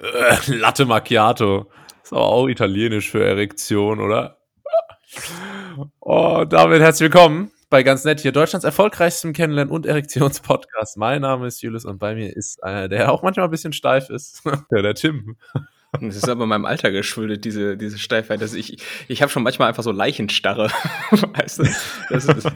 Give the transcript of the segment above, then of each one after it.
Äh, Latte Macchiato. Ist aber auch italienisch für Erektion, oder? Oh, damit herzlich willkommen bei ganz nett hier Deutschlands erfolgreichstem Kennenlernen und Erektionspodcast. Mein Name ist Julius und bei mir ist einer, der auch manchmal ein bisschen steif ist, der, der Tim. Das ist aber meinem Alter geschuldet, diese, diese Steifheit. Dass ich ich habe schon manchmal einfach so Leichenstarre. weißt du? Das ist,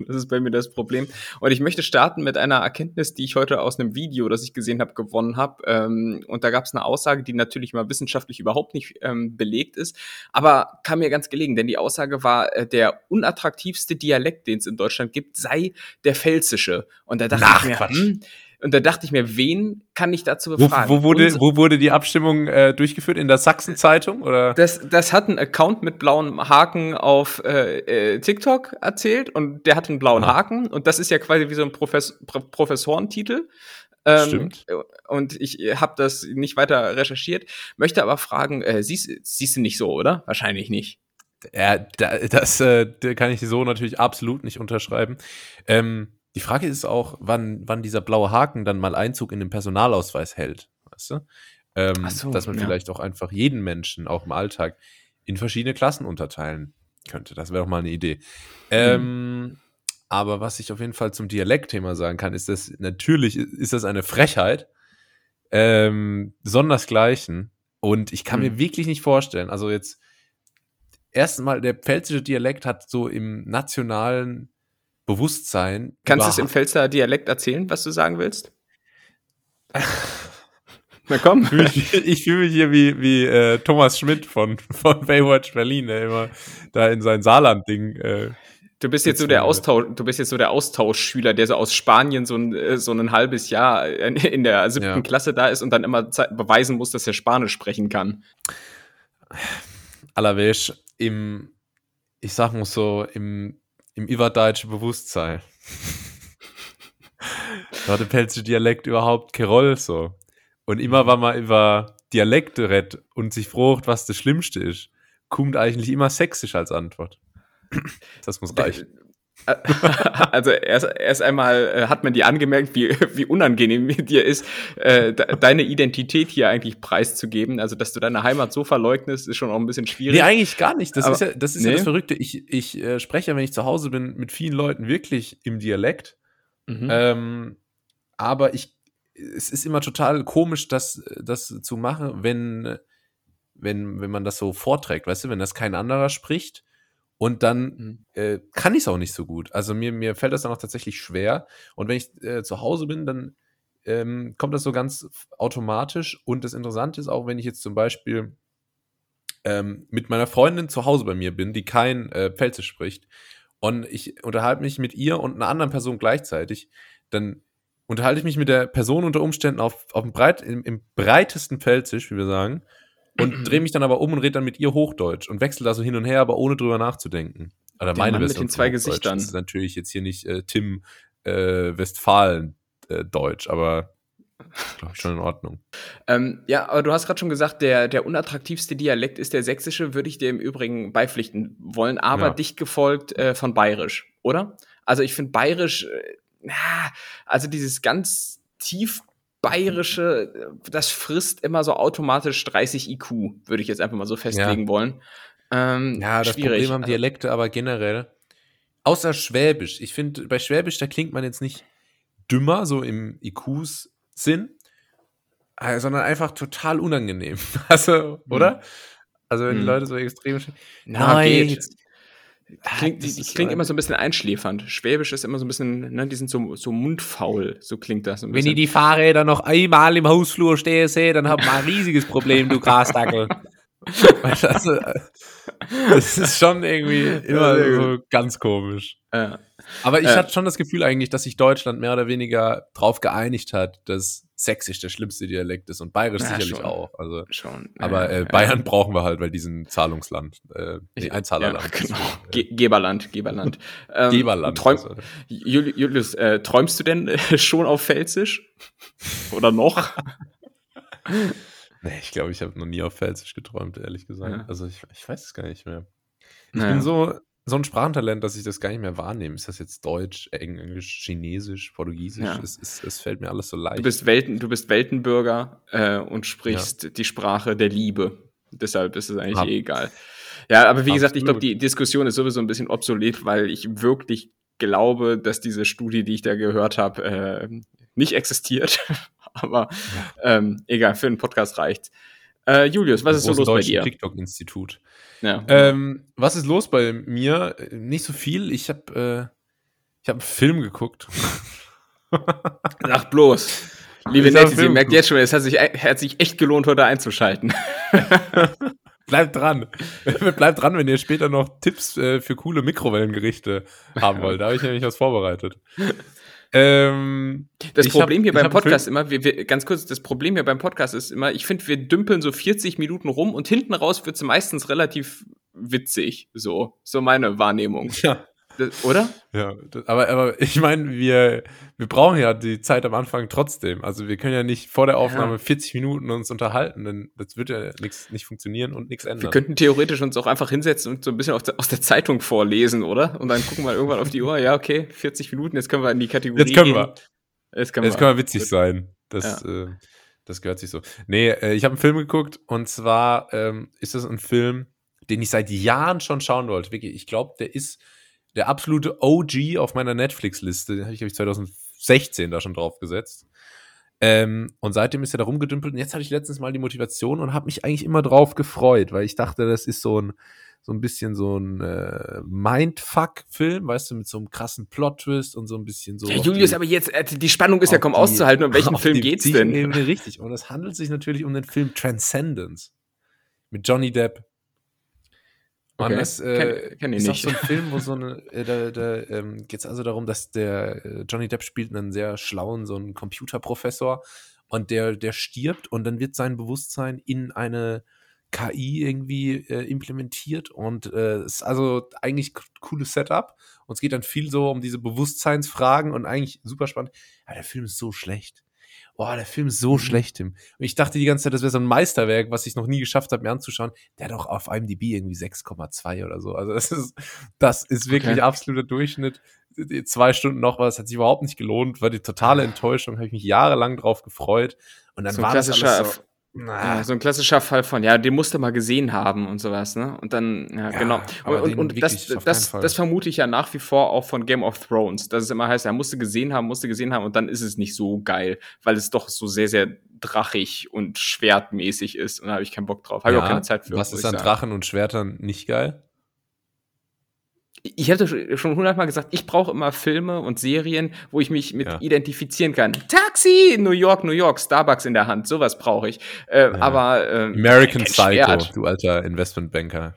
das ist bei mir das Problem. Und ich möchte starten mit einer Erkenntnis, die ich heute aus einem Video, das ich gesehen habe, gewonnen habe. Ähm, und da gab es eine Aussage, die natürlich mal wissenschaftlich überhaupt nicht ähm, belegt ist, aber kam mir ganz gelegen, denn die Aussage war, äh, der unattraktivste Dialekt, den es in Deutschland gibt, sei der pfälzische. Und da dachte Ach, ich mir, Quatsch. hm, und da dachte ich mir, wen kann ich dazu Wo, befragen? wo, wurde, Unser- wo wurde die Abstimmung äh, durchgeführt? In der Sachsen-Zeitung? Oder? Das, das hat ein Account mit blauem Haken auf äh, äh, TikTok erzählt und der hat einen blauen Ah. Haken und das ist ja quasi wie so ein Profess Pro Professorentitel. Ähm, Stimmt. Und ich habe das nicht weiter recherchiert, möchte aber fragen, äh, siehst, siehst du nicht so, oder? Wahrscheinlich nicht. Ja, da, das äh, kann ich so natürlich absolut nicht unterschreiben. Ähm, die Frage ist auch, wann, wann dieser blaue Haken dann mal Einzug in den Personalausweis hält. Weißt du? Ähm, so, dass man ja. vielleicht auch einfach jeden Menschen, auch im Alltag, in verschiedene Klassen unterteilen könnte. Das wäre doch mal eine Idee. Ähm, aber was ich auf jeden Fall zum Dialektthema sagen kann, ist, dass natürlich ist das eine Frechheit, ähm, sondersgleichen. Und ich kann Mhm. mir wirklich nicht vorstellen, also jetzt erstens mal, der pfälzische Dialekt hat so im nationalen Bewusstsein. Kannst du es im Pfälzer Dialekt erzählen, was du sagen willst? Na komm. fühl mich- ich fühle mich hier wie, wie äh, Thomas Schmidt von, von Baywatch Berlin, der immer da in sein Saarland-Ding. Äh, Du bist jetzt so der. Austausch, du bist jetzt so der Austauschschüler, der so aus Spanien so ein, äh, so ein halbes Jahr in der siebten Ja. Klasse da ist und dann immer beweisen muss, dass er Spanisch sprechen kann. Allerwäsch im, ich sag mal so, im, im überdeutschen Bewusstsein. da hat der pfälzische Dialekt überhaupt keine Rolle so. Und immer, wenn man über Dialekte redet und sich fragt, was das Schlimmste ist, kommt eigentlich immer sächsisch als Antwort. Das muss reichen. Also erst, erst einmal äh, hat man dir angemerkt, wie, wie unangenehm dir ist, äh, de deine Identität hier eigentlich preiszugeben. Also, dass du deine Heimat so verleugnest, ist schon auch ein bisschen schwierig. Nee, eigentlich gar nicht. Das Aber- ist ja das, ist ja nee. das Verrückte. Ich, ich äh, spreche ja, wenn ich zu Hause bin, mit vielen Leuten wirklich im Dialekt. Mhm. Ähm, aber ich, es ist immer total komisch, das, das zu machen, wenn, wenn, wenn man das so vorträgt, weißt du, wenn das kein anderer spricht. Und dann Mhm. äh, kann ich es auch nicht so gut. Also mir, mir fällt das dann auch tatsächlich schwer. Und wenn ich äh, zu Hause bin, dann ähm, kommt das so ganz automatisch. Und das Interessante ist auch, wenn ich jetzt zum Beispiel ähm, mit meiner Freundin zu Hause bei mir bin, die kein äh, Pfälzisch spricht, und ich unterhalte mich mit ihr und einer anderen Person gleichzeitig, dann unterhalte ich mich mit der Person unter Umständen auf, auf dem Breit, im, im breitesten Pfälzisch, wie wir sagen, und drehe mich dann aber um und rede dann mit ihr Hochdeutsch und wechsle da so hin und her, aber ohne drüber nachzudenken. Oder Der meine Mann mit Version den zwei. Gesichtern. Das ist natürlich jetzt hier nicht äh, Tim äh, Westfalen äh, Deutsch, aber glaube ich schon in Ordnung. Ähm, ja, aber du hast gerade schon gesagt, der, der unattraktivste Dialekt ist der sächsische, würde ich dir im Übrigen beipflichten wollen, aber Ja. dicht gefolgt äh, von bayerisch, oder? Also ich finde bayerisch, äh, also dieses ganz tief bayerische, äh, das frisst immer so automatisch 30 IQ, würde ich jetzt einfach mal so festlegen wollen. Ähm, Ja, das schwierig. Problem haben Also, Dialekte aber generell. Außer Schwäbisch. Ich finde, bei Schwäbisch, da klingt man jetzt nicht dümmer, so im IQs-Sinn, äh, sondern einfach total unangenehm. Also, oder? Also, wenn die Mhm. Leute so extrem. Na, Nein, jetzt- Klingt, das ist klingt immer so ein bisschen einschläfernd. Schwäbisch ist immer so ein bisschen, ne, die sind so, so mundfaul, so klingt das. ein Wenn bisschen. ich die Fahrräder noch einmal im Hausflur stehen sehe, dann hab ich ein riesiges Problem, du Grasdackel. also, äh, das ist schon irgendwie immer so ganz komisch. Äh, Aber ich Äh. hatte schon das Gefühl eigentlich, dass sich Deutschland mehr oder weniger drauf geeinigt hat, dass Sächsisch der schlimmste Dialekt ist und Bayerisch Ja, sicherlich schon. auch. Also, schon. aber äh, äh, Bayern brauchen wir halt, weil die sind Zahlungsland, äh, nee, Einzahlerland. Ja, genau. Deswegen, Ge Geberland, Geberland. Ähm, äh, Geberland. Träum, also. Juli- Julius, äh, träumst du denn äh, schon auf Pfälzisch? Oder noch? Nee, ich glaube, ich habe noch nie auf Pfälzisch geträumt, ehrlich gesagt. Ja. Also ich, ich weiß es gar nicht mehr. Ich bin so, so ein Sprachentalent, dass ich das gar nicht mehr wahrnehme. Ist das jetzt Deutsch, Englisch, Chinesisch, Portugiesisch? Ja. Es, es, es fällt mir alles so leicht. Du bist, Welten, du bist Weltenbürger äh, und sprichst die Sprache der Liebe. Deshalb ist es eigentlich Ab- eh egal. Ja, aber wie gesagt, ich glaube, Absolut. die Diskussion ist sowieso ein bisschen obsolet, weil ich wirklich glaube, dass diese Studie, die ich da gehört habe, äh, nicht existiert. aber ähm, egal, für den Podcast reicht. Äh, Julius, was ist so los bei dir? TikTok-Institut. Ja. Ähm, was ist los bei mir? Äh, Nicht so viel. Ich habe äh, ich hab einen Film geguckt. Sag bloß. Liebe Nettie, sie merkt jetzt schon, es hat sich, hat sich echt gelohnt, heute einzuschalten. Bleibt dran. Bleibt dran, wenn ihr später noch Tipps äh, für coole Mikrowellengerichte haben wollt. Da habe ich nämlich was vorbereitet. Ähm, Das Problem hab- hier beim Podcast immer, wir, wir, ganz kurz, das Problem hier beim Podcast ist immer, ich finde, wir dümpeln so 40 Minuten rum und hinten raus wird's meistens relativ witzig. So, so meine Wahrnehmung. ja. Oder? Ja, aber, aber ich meine, wir, wir brauchen ja die Zeit am Anfang trotzdem. Also wir können ja nicht vor der Aufnahme Ja. 40 Minuten uns unterhalten, denn das wird ja nix, nicht funktionieren und nichts Wir ändern. könnten theoretisch uns auch einfach hinsetzen und so ein bisschen aus der, aus der Zeitung vorlesen, oder? Und dann gucken wir irgendwann auf die Uhr, ja, okay, 40 Minuten, jetzt können wir in die Kategorie Jetzt können gehen. wir. Jetzt können Jetzt wir. kann man witzig sein. Das, äh, das gehört sich so. Nee, äh, ich habe einen Film geguckt und zwar ähm, ist das ein Film, den ich seit Jahren schon schauen wollte. Wirklich, ich glaube, der ist der absolute OG auf meiner Netflix-Liste. Den habe ich, glaube ich, 2016 da schon drauf gesetzt. Ähm, und seitdem ist er da rumgedümpelt. Und jetzt hatte ich letztens mal die Motivation und habe mich eigentlich immer drauf gefreut, weil ich dachte, das ist so ein, so ein bisschen so ein äh, Mindfuck-Film, weißt du, mit so einem krassen Plot-Twist und so ein bisschen so. Ja, Julius, die- aber jetzt, äh, die Spannung ist ja kaum die- auszuhalten. Um welchen Film die geht's denn? Ebene richtig. Und es handelt sich natürlich um den Film Transcendence mit Johnny Depp. Und Okay. das äh, Kenn- kenn ist auch nicht. so ein Film, wo so eine, äh, da, da ähm, geht es also darum, dass der äh, Johnny Depp spielt einen sehr schlauen, so einen Computerprofessor und der, der stirbt und dann wird sein Bewusstsein in eine KI irgendwie äh, implementiert und äh, ist also eigentlich cooles Setup und es geht dann viel so um diese Bewusstseinsfragen und eigentlich super spannend. Aber der Film ist so schlecht. Boah, der Film ist so Mhm. schlecht, Tim. Und ich dachte die ganze Zeit, das wäre so ein Meisterwerk, was ich noch nie geschafft habe, mir anzuschauen. Der hat auch auf IMDb irgendwie 6,2 oder so. Also das ist, das ist wirklich Okay. absoluter Durchschnitt. Zwei Stunden noch was, hat sich überhaupt nicht gelohnt, war die totale Enttäuschung, habe ich mich jahrelang drauf gefreut. Und dann So war das alles so, na, Ja, so ein klassischer Fall von, ja, den musst du mal gesehen haben und sowas, ne? Und dann, ja, Ja, genau. Und, und, und das, das, das vermute ich ja nach wie vor auch von Game of Thrones, dass es immer heißt, er musste gesehen haben, musste gesehen haben und dann ist es nicht so geil, weil es doch so sehr, sehr drachig und schwertmäßig ist und da habe ich keinen Bock drauf. Habe ich auch keine Zeit für. Was ist an. Drachen und Schwertern nicht geil? Ich habe schon- hundertmal gesagt, ich brauche immer Filme und Serien, wo ich mich mit Ja. identifizieren kann. Taxi, New York, New York, Starbucks in der Hand, sowas brauche ich. Äh, Aber ähm, American Psycho, du alter Investmentbanker.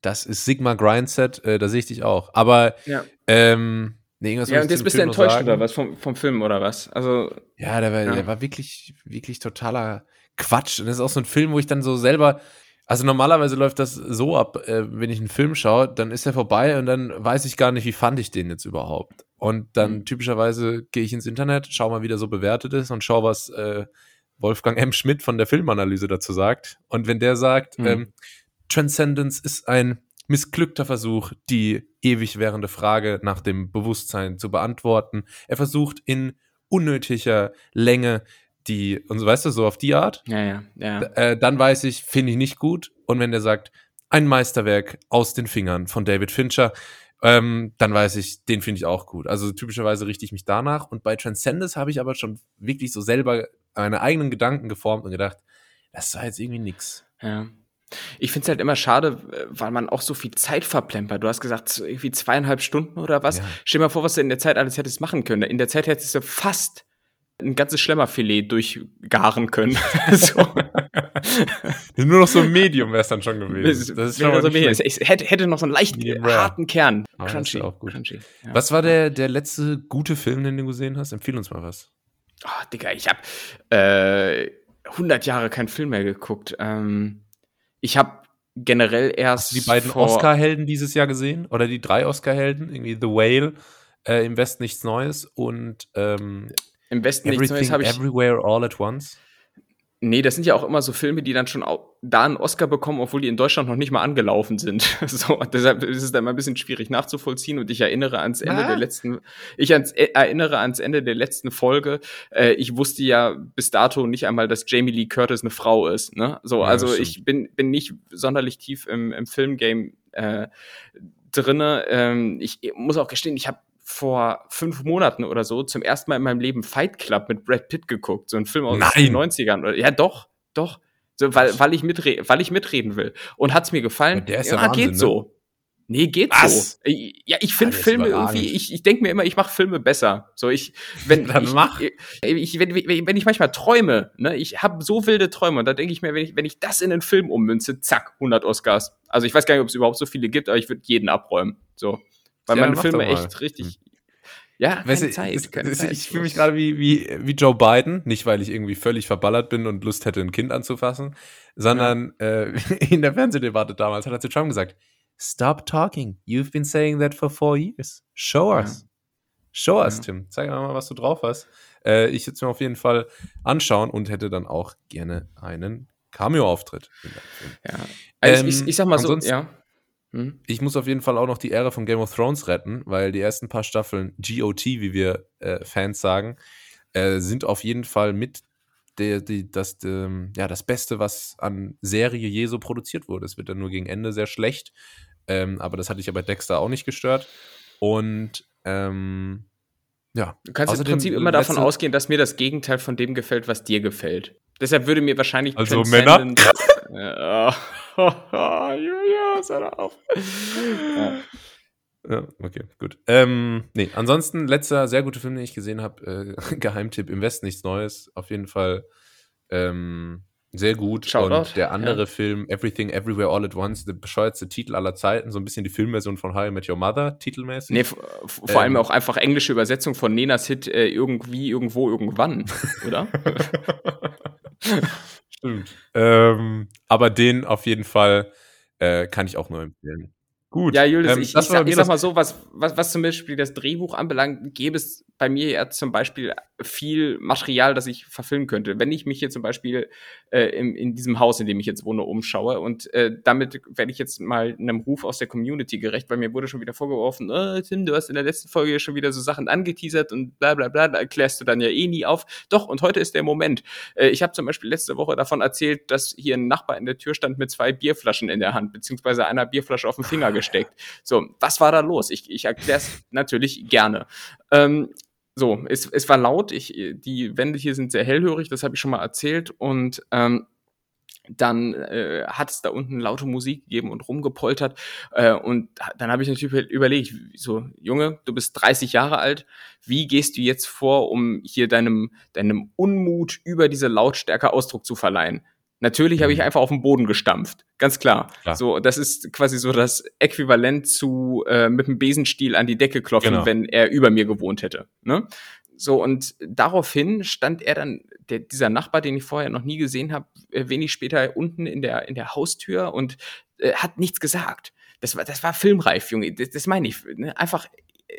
Das ist Sigma Grindset, äh, da sehe ich dich auch. Aber, Ja. ähm, nee, irgendwas Ja, und jetzt bist du Film noch enttäuscht oder was vom, vom Film oder was? Also, Ja, der war, Ja. der war wirklich, wirklich totaler Quatsch. Und das ist auch so ein Film, wo ich dann so selber. Also normalerweise läuft das so ab, äh, wenn ich einen Film schaue, dann ist er vorbei und dann weiß ich gar nicht, wie fand ich den jetzt überhaupt. Und dann Mhm. typischerweise gehe ich ins Internet, schau mal, wie der so bewertet ist und schau, was äh, Wolfgang M. Schmidt von der Filmanalyse dazu sagt. Und wenn der sagt, Mhm. ähm, Transcendence ist ein missglückter Versuch, die ewig währende Frage nach dem Bewusstsein zu beantworten. Er versucht in unnötiger Länge die, und so weißt du, so auf die Art, ja, ja, ja. äh, dann weiß ich, finde ich nicht gut. Und wenn der sagt, ein Meisterwerk aus den Fingern von David Fincher, ähm, dann weiß ich, den finde ich auch gut. Also typischerweise richte ich mich danach. Und bei Transcendence habe ich aber schon wirklich so selber meine eigenen Gedanken geformt und gedacht, das war jetzt irgendwie nix. ja. Ich finde es halt immer schade, weil man auch so viel Zeit verplempert. Du hast gesagt, irgendwie zweieinhalb Stunden oder was. Ja. Stell dir mal vor, was du in der Zeit alles hättest machen können. In der Zeit hättest du fast ein ganzes Schlemmerfilet durchgaren können. so. Nur noch so ein Medium wäre es dann schon gewesen. Das ist schon so schlecht. es hätte, hätte noch so einen leicht Medium rare. harten Kern. Das Crunchy. auch gut. Crunchy. Ja. Was war der, der letzte gute Film, den du gesehen hast? Empfehl uns mal was. Oh, Digga, ich habe äh, 100 Jahre keinen Film mehr geguckt. Ähm, ich habe generell erst Hast du die beiden Oscar-Helden dieses Jahr gesehen? Oder die drei Oscar-Helden? Irgendwie The Whale, äh, Im Westen nichts Neues und ähm, im Westen nichts Everything, Neues habe ich Everywhere, All at Once. Nee, das sind ja auch immer so Filme, die dann schon da einen Oscar bekommen, obwohl die in Deutschland noch nicht mal angelaufen sind. so, deshalb ist es dann mal ein bisschen schwierig nachzuvollziehen und ich erinnere ans Ende Na? der letzten, ich ans, äh, erinnere ans Ende der letzten Folge. Äh, ich wusste ja bis dato nicht einmal, dass Jamie Lee Curtis eine Frau ist. Ne? So, ja, also ich bin, bin nicht sonderlich tief im, im Filmgame äh, drinne. Ähm, ich muss auch gestehen, ich habe vor fünf Monaten oder so zum ersten Mal in meinem Leben Fight Club mit Brad Pitt geguckt. So ein Film aus Nein. den 90ern. Ja, doch, doch. So, weil, weil, ich mitre weil ich mitreden will. Und hat's mir gefallen? der ist ja, ja Wahnsinn, geht ne? so. Nee, geht Was? so. Ja, ich finde Filme irgendwie, ich, ich denke mir immer, ich mache Filme besser. So, ich, wenn, Dann ich, mach. Ich, wenn, wenn ich manchmal träume, ne, ich habe so wilde Träume und da denke ich mir, wenn ich, wenn ich das in einen Film ummünze, zack, 100 Oscars. Also ich weiß gar nicht, ob es überhaupt so viele gibt, aber ich würde jeden abräumen. So. Weil ja, meine Filme echt richtig. Hm. Ja, weißt Zeit. Ist, ist, Zeit. Ich fühle mich gerade wie, wie, wie Joe Biden, nicht weil ich irgendwie völlig verballert bin und Lust hätte, ein Kind anzufassen, sondern ja. äh, in der Fernsehdebatte damals hat er zu Trump gesagt, Stop talking. You've been saying that for four years. Show us. Ja. Show us, ja. Tim. Zeig mal, was du drauf hast. Äh, ich würde es mir auf jeden Fall anschauen und hätte dann auch gerne einen Cameo-Auftritt. Ja. Also ähm, ich, ich, sag mal so, ja. Hm? Ich muss auf jeden Fall auch noch die Ehre von Game of Thrones retten, weil die ersten paar Staffeln GOT, wie wir äh, Fans sagen, äh, sind auf jeden Fall mit der, die, das, ähm, ja, das Beste, was an Serie je so produziert wurde. Es wird dann nur gegen Ende sehr schlecht, ähm, aber das hatte ich ja bei Dexter auch nicht gestört. Und ähm, ja. Du kannst im Prinzip immer davon ausgehen, dass mir das Gegenteil von dem gefällt, was dir gefällt. Deshalb würde mir wahrscheinlich also Männer. ja. Julius, hör auf. ja. Ja, okay, gut. Ähm, nee, ansonsten, letzter sehr guter Film, den ich gesehen habe, äh, Geheimtipp im Westen nichts Neues. Auf jeden Fall ähm, sehr gut. Shoutout. Und der andere ja. Film, Everything Everywhere All at Once, der bescheuertste Titel aller Zeiten, so ein bisschen die Filmversion von How I Met Your Mother, titelmäßig. Nee, vor ähm, allem auch einfach englische Übersetzung von Nenas Hit äh, irgendwie, irgendwo, irgendwann, oder? Stimmt. Ähm, aber den auf jeden Fall äh, kann ich auch nur empfehlen. Gut. Ja, Julius, ähm, ich, ich, sag, ich sag mal so, was, was, was zum Beispiel das Drehbuch anbelangt, gäbe es bei mir ja zum Beispiel viel Material, das ich verfilmen könnte. Wenn ich mich hier zum Beispiel äh, in, in diesem Haus, in dem ich jetzt wohne, umschaue und äh, damit werde ich jetzt mal einem Ruf aus der Community gerecht, weil mir wurde schon wieder vorgeworfen, oh, Tim, du hast in der letzten Folge schon wieder so Sachen angeteasert und bla bla bla, da erklärst du dann ja eh nie auf. Doch, und heute ist der Moment. Äh, ich habe zum Beispiel letzte Woche davon erzählt, dass hier ein Nachbar in der Tür stand mit zwei Bierflaschen in der Hand, beziehungsweise einer Bierflasche auf den Finger gesteckt. So, was war da los? Ich, ich erkläre es natürlich gerne. Ähm, so, es, es war laut, ich, die Wände hier sind sehr hellhörig, das habe ich schon mal erzählt. Und ähm, dann äh, hat es da unten laute Musik gegeben und rumgepoltert. Äh, und dann habe ich natürlich überlegt, so Junge, du bist 30 Jahre alt, wie gehst du jetzt vor, um hier deinem deinem Unmut über diese Lautstärke Ausdruck zu verleihen? Natürlich habe ich mhm. einfach auf den Boden gestampft, ganz klar. klar. So, das ist quasi so das Äquivalent zu äh, mit dem Besenstiel an die Decke klopfen, genau. wenn er über mir gewohnt hätte. Ne? So und daraufhin stand er dann, der, dieser Nachbar, den ich vorher noch nie gesehen habe, äh, wenig später unten in der in der Haustür und äh, hat nichts gesagt. Das war das war filmreif, Junge. Das, das meine ich. Ne? Einfach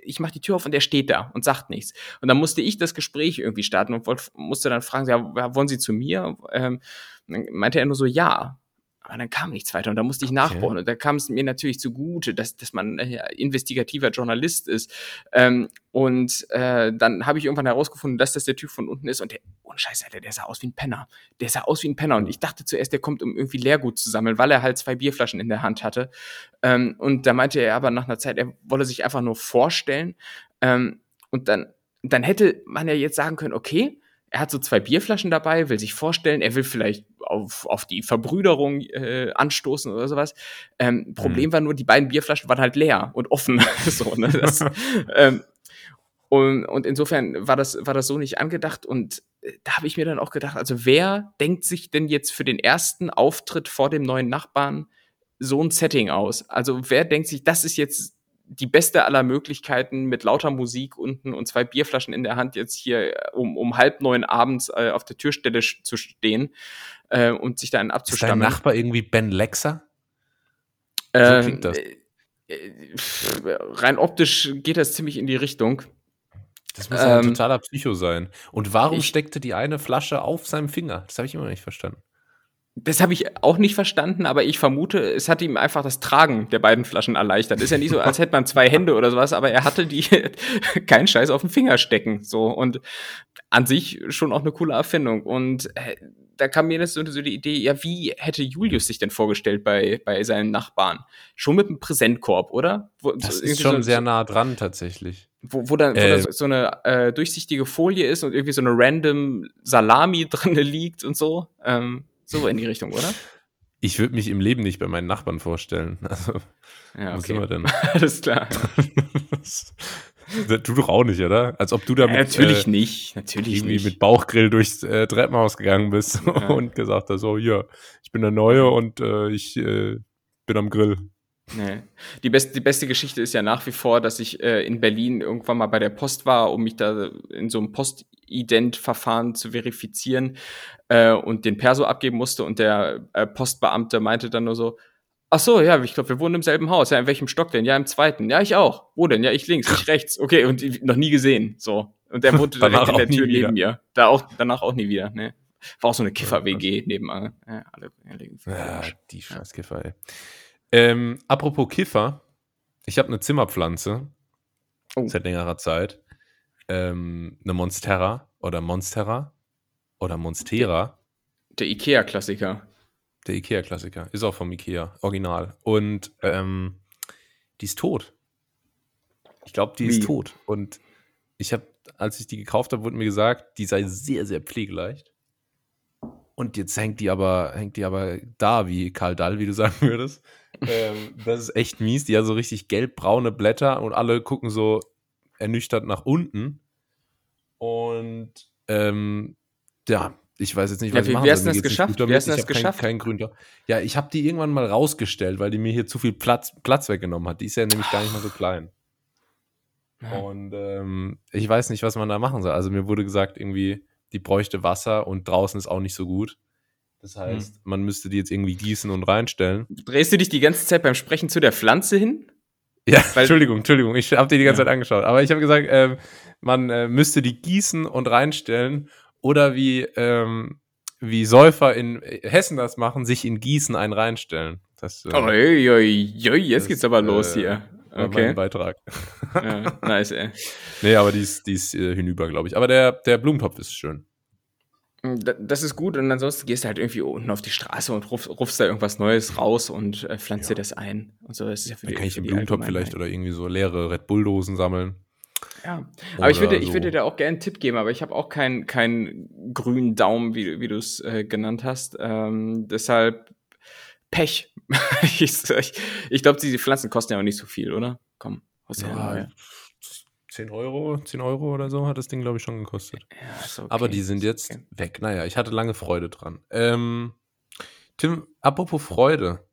ich mache die Tür auf und der steht da und sagt nichts. Und dann musste ich das Gespräch irgendwie starten und wollt, musste dann fragen, ja, wollen Sie zu mir? Ähm, dann meinte er nur so, ja. Aber dann kam nichts weiter und da musste ich okay. nachbauen. Und da kam es mir natürlich zugute, dass, dass man äh, investigativer Journalist ist. Ähm, und äh, dann habe ich irgendwann herausgefunden, dass das der Typ von unten ist. Und der, ohne Scheiße, Alter, der sah aus wie ein Penner. Der sah aus wie ein Penner. Und ich dachte zuerst, der kommt, um irgendwie Leergut zu sammeln, weil er halt zwei Bierflaschen in der Hand hatte. Ähm, und da meinte er aber nach einer Zeit, er wolle sich einfach nur vorstellen. Ähm, und dann, dann hätte man ja jetzt sagen können, okay, er hat so zwei Bierflaschen dabei, will sich vorstellen, er will vielleicht auf, auf die Verbrüderung äh, anstoßen oder sowas. Ähm, Problem mhm. war nur, die beiden Bierflaschen waren halt leer und offen. so, ne? das, ähm, und, und insofern war das, war das so nicht angedacht. Und äh, da habe ich mir dann auch gedacht, also wer denkt sich denn jetzt für den ersten Auftritt vor dem neuen Nachbarn so ein Setting aus? Also wer denkt sich, das ist jetzt die beste aller Möglichkeiten mit lauter Musik unten und zwei Bierflaschen in der Hand jetzt hier äh, um, um halb neun abends äh, auf der Türstelle zu stehen äh, und sich da einen abzustammen. Ist dein Nachbar irgendwie Ben Lexer? So ähm, klingt das. Äh, rein optisch geht das ziemlich in die Richtung. Das muss ein Ähm, totaler Psycho sein. Und warum ich- steckte die eine Flasche auf seinem Finger? Das habe ich immer noch nicht verstanden. Das habe ich auch nicht verstanden, aber ich vermute, es hat ihm einfach das Tragen der beiden Flaschen erleichtert. Ist ja nicht so, als hätte man zwei Hände oder sowas, aber er hatte die keinen Scheiß auf dem Finger stecken. So und an sich schon auch eine coole Erfindung. Und äh, da kam mir das so, die Idee, ja, wie hätte Julius sich denn vorgestellt bei, bei seinen Nachbarn? Schon mit einem Präsentkorb, oder? Wo, Das so ist schon so, sehr nah dran tatsächlich. wo, wo dann, wo Äh, dann so- so eine äh, durchsichtige Folie ist und irgendwie so eine random Salami drin liegt und so. Ähm, so in die Richtung, oder? Ich würde mich im Leben nicht bei meinen Nachbarn vorstellen. Also, Ja, was sind wir denn? Alles klar. du doch auch nicht, oder? Als ob du da Ja, natürlich äh, nicht. Natürlich irgendwie nicht. mit Bauchgrill durchs äh, Treppenhaus gegangen bist Ja. und gesagt hast, so, hier, ich bin der Neue und äh, ich äh, bin am Grill. Nee. Die, beste, die beste Geschichte ist ja nach wie vor, dass ich äh, in Berlin irgendwann mal bei der Post war, um mich da in so einem Postident-Verfahren zu verifizieren äh, und den Perso abgeben musste. Und der äh, Postbeamte meinte dann nur so, ach so, ja, ich glaube, wir wohnen im selben Haus. Ja, in welchem Stock denn? Ja, im zweiten. Ja, ich auch. Wo denn? Ja, ich links, ich rechts. Okay, und noch nie gesehen. So. Und der wohnte direkt in der Tür wieder. neben mir. Da auch, danach auch nie wieder. Ne. War auch so eine Kiffer-WG nebenan. Ja, alle, alle, Ja, die Scheißkiffer, ey. Ähm, apropos Kiffer, ich habe eine Zimmerpflanze Oh. seit längerer Zeit. Ähm, eine Monstera oder Monstera oder Monstera. Der Ikea-Klassiker. Der Ikea-Klassiker. Ist auch vom Ikea, original. Und ähm, die ist tot. Ich glaube, die Wie? ist tot. Und ich habe, als ich die gekauft habe, wurde mir gesagt, die sei sehr, sehr pflegeleicht. Und jetzt hängt die aber, hängt die aber da wie Karl Dall, wie du sagen würdest. ähm, das ist echt mies. Die hat so richtig gelb-braune Blätter und alle gucken so ernüchtert nach unten. Und ähm, ja, ich weiß jetzt nicht, Ja, was wie- ich machen wie hast soll. du das geschafft? Wie hast du Ich das kein- geschafft? Kein Grün. Ja, ich habe die irgendwann mal rausgestellt, weil die mir hier zu viel Platz, Platz weggenommen hat. Die ist ja nämlich gar nicht mehr so klein. Und ähm, ich weiß nicht, was man da machen soll. Also mir wurde gesagt, irgendwie, die bräuchte Wasser und draußen ist auch nicht so gut. Das heißt, man müsste die jetzt irgendwie gießen und reinstellen. Drehst du dich die ganze Zeit beim Sprechen zu der Pflanze hin? Ja, Weil- Entschuldigung, Entschuldigung, ich habe dir die ganze Ja. Zeit angeschaut. Aber ich habe gesagt, ähm, man äh, müsste die gießen und reinstellen oder wie, ähm, wie Säufer in Hessen das machen, sich in Gießen einen reinstellen. Das äh, Oi, oi, oi, jetzt das, geht's aber los äh, hier. Okay. mein Beitrag. Ja, nice, ey. Nee, aber die ist, die ist äh, hinüber, glaube ich. Aber der, der Blumentopf ist schön. Da- Das ist gut und ansonsten gehst du halt irgendwie unten auf die Straße und ruf, rufst da irgendwas Neues raus und äh, pflanzt dir das ein. Und so, das ist ja für Dann die, kann ich die Blumentopf vielleicht oder irgendwie so leere Red Bull-Dosen sammeln. Ja. Aber ich würde, Oder ich so. würde dir auch gerne einen Tipp geben, aber ich habe auch keinen keinen grünen Daumen, wie, wie du es äh, genannt hast. Ähm, deshalb Pech. ich ich, ich glaube, diese Pflanzen kosten ja auch nicht so viel, oder? Komm, was ja, Ja, ja. 10 Euro, 10 Euro oder so hat das Ding, glaube ich, schon gekostet. ja okay, Aber die sind jetzt okay. weg. Naja, ich hatte lange Freude dran. Ähm, Tim, apropos Freude.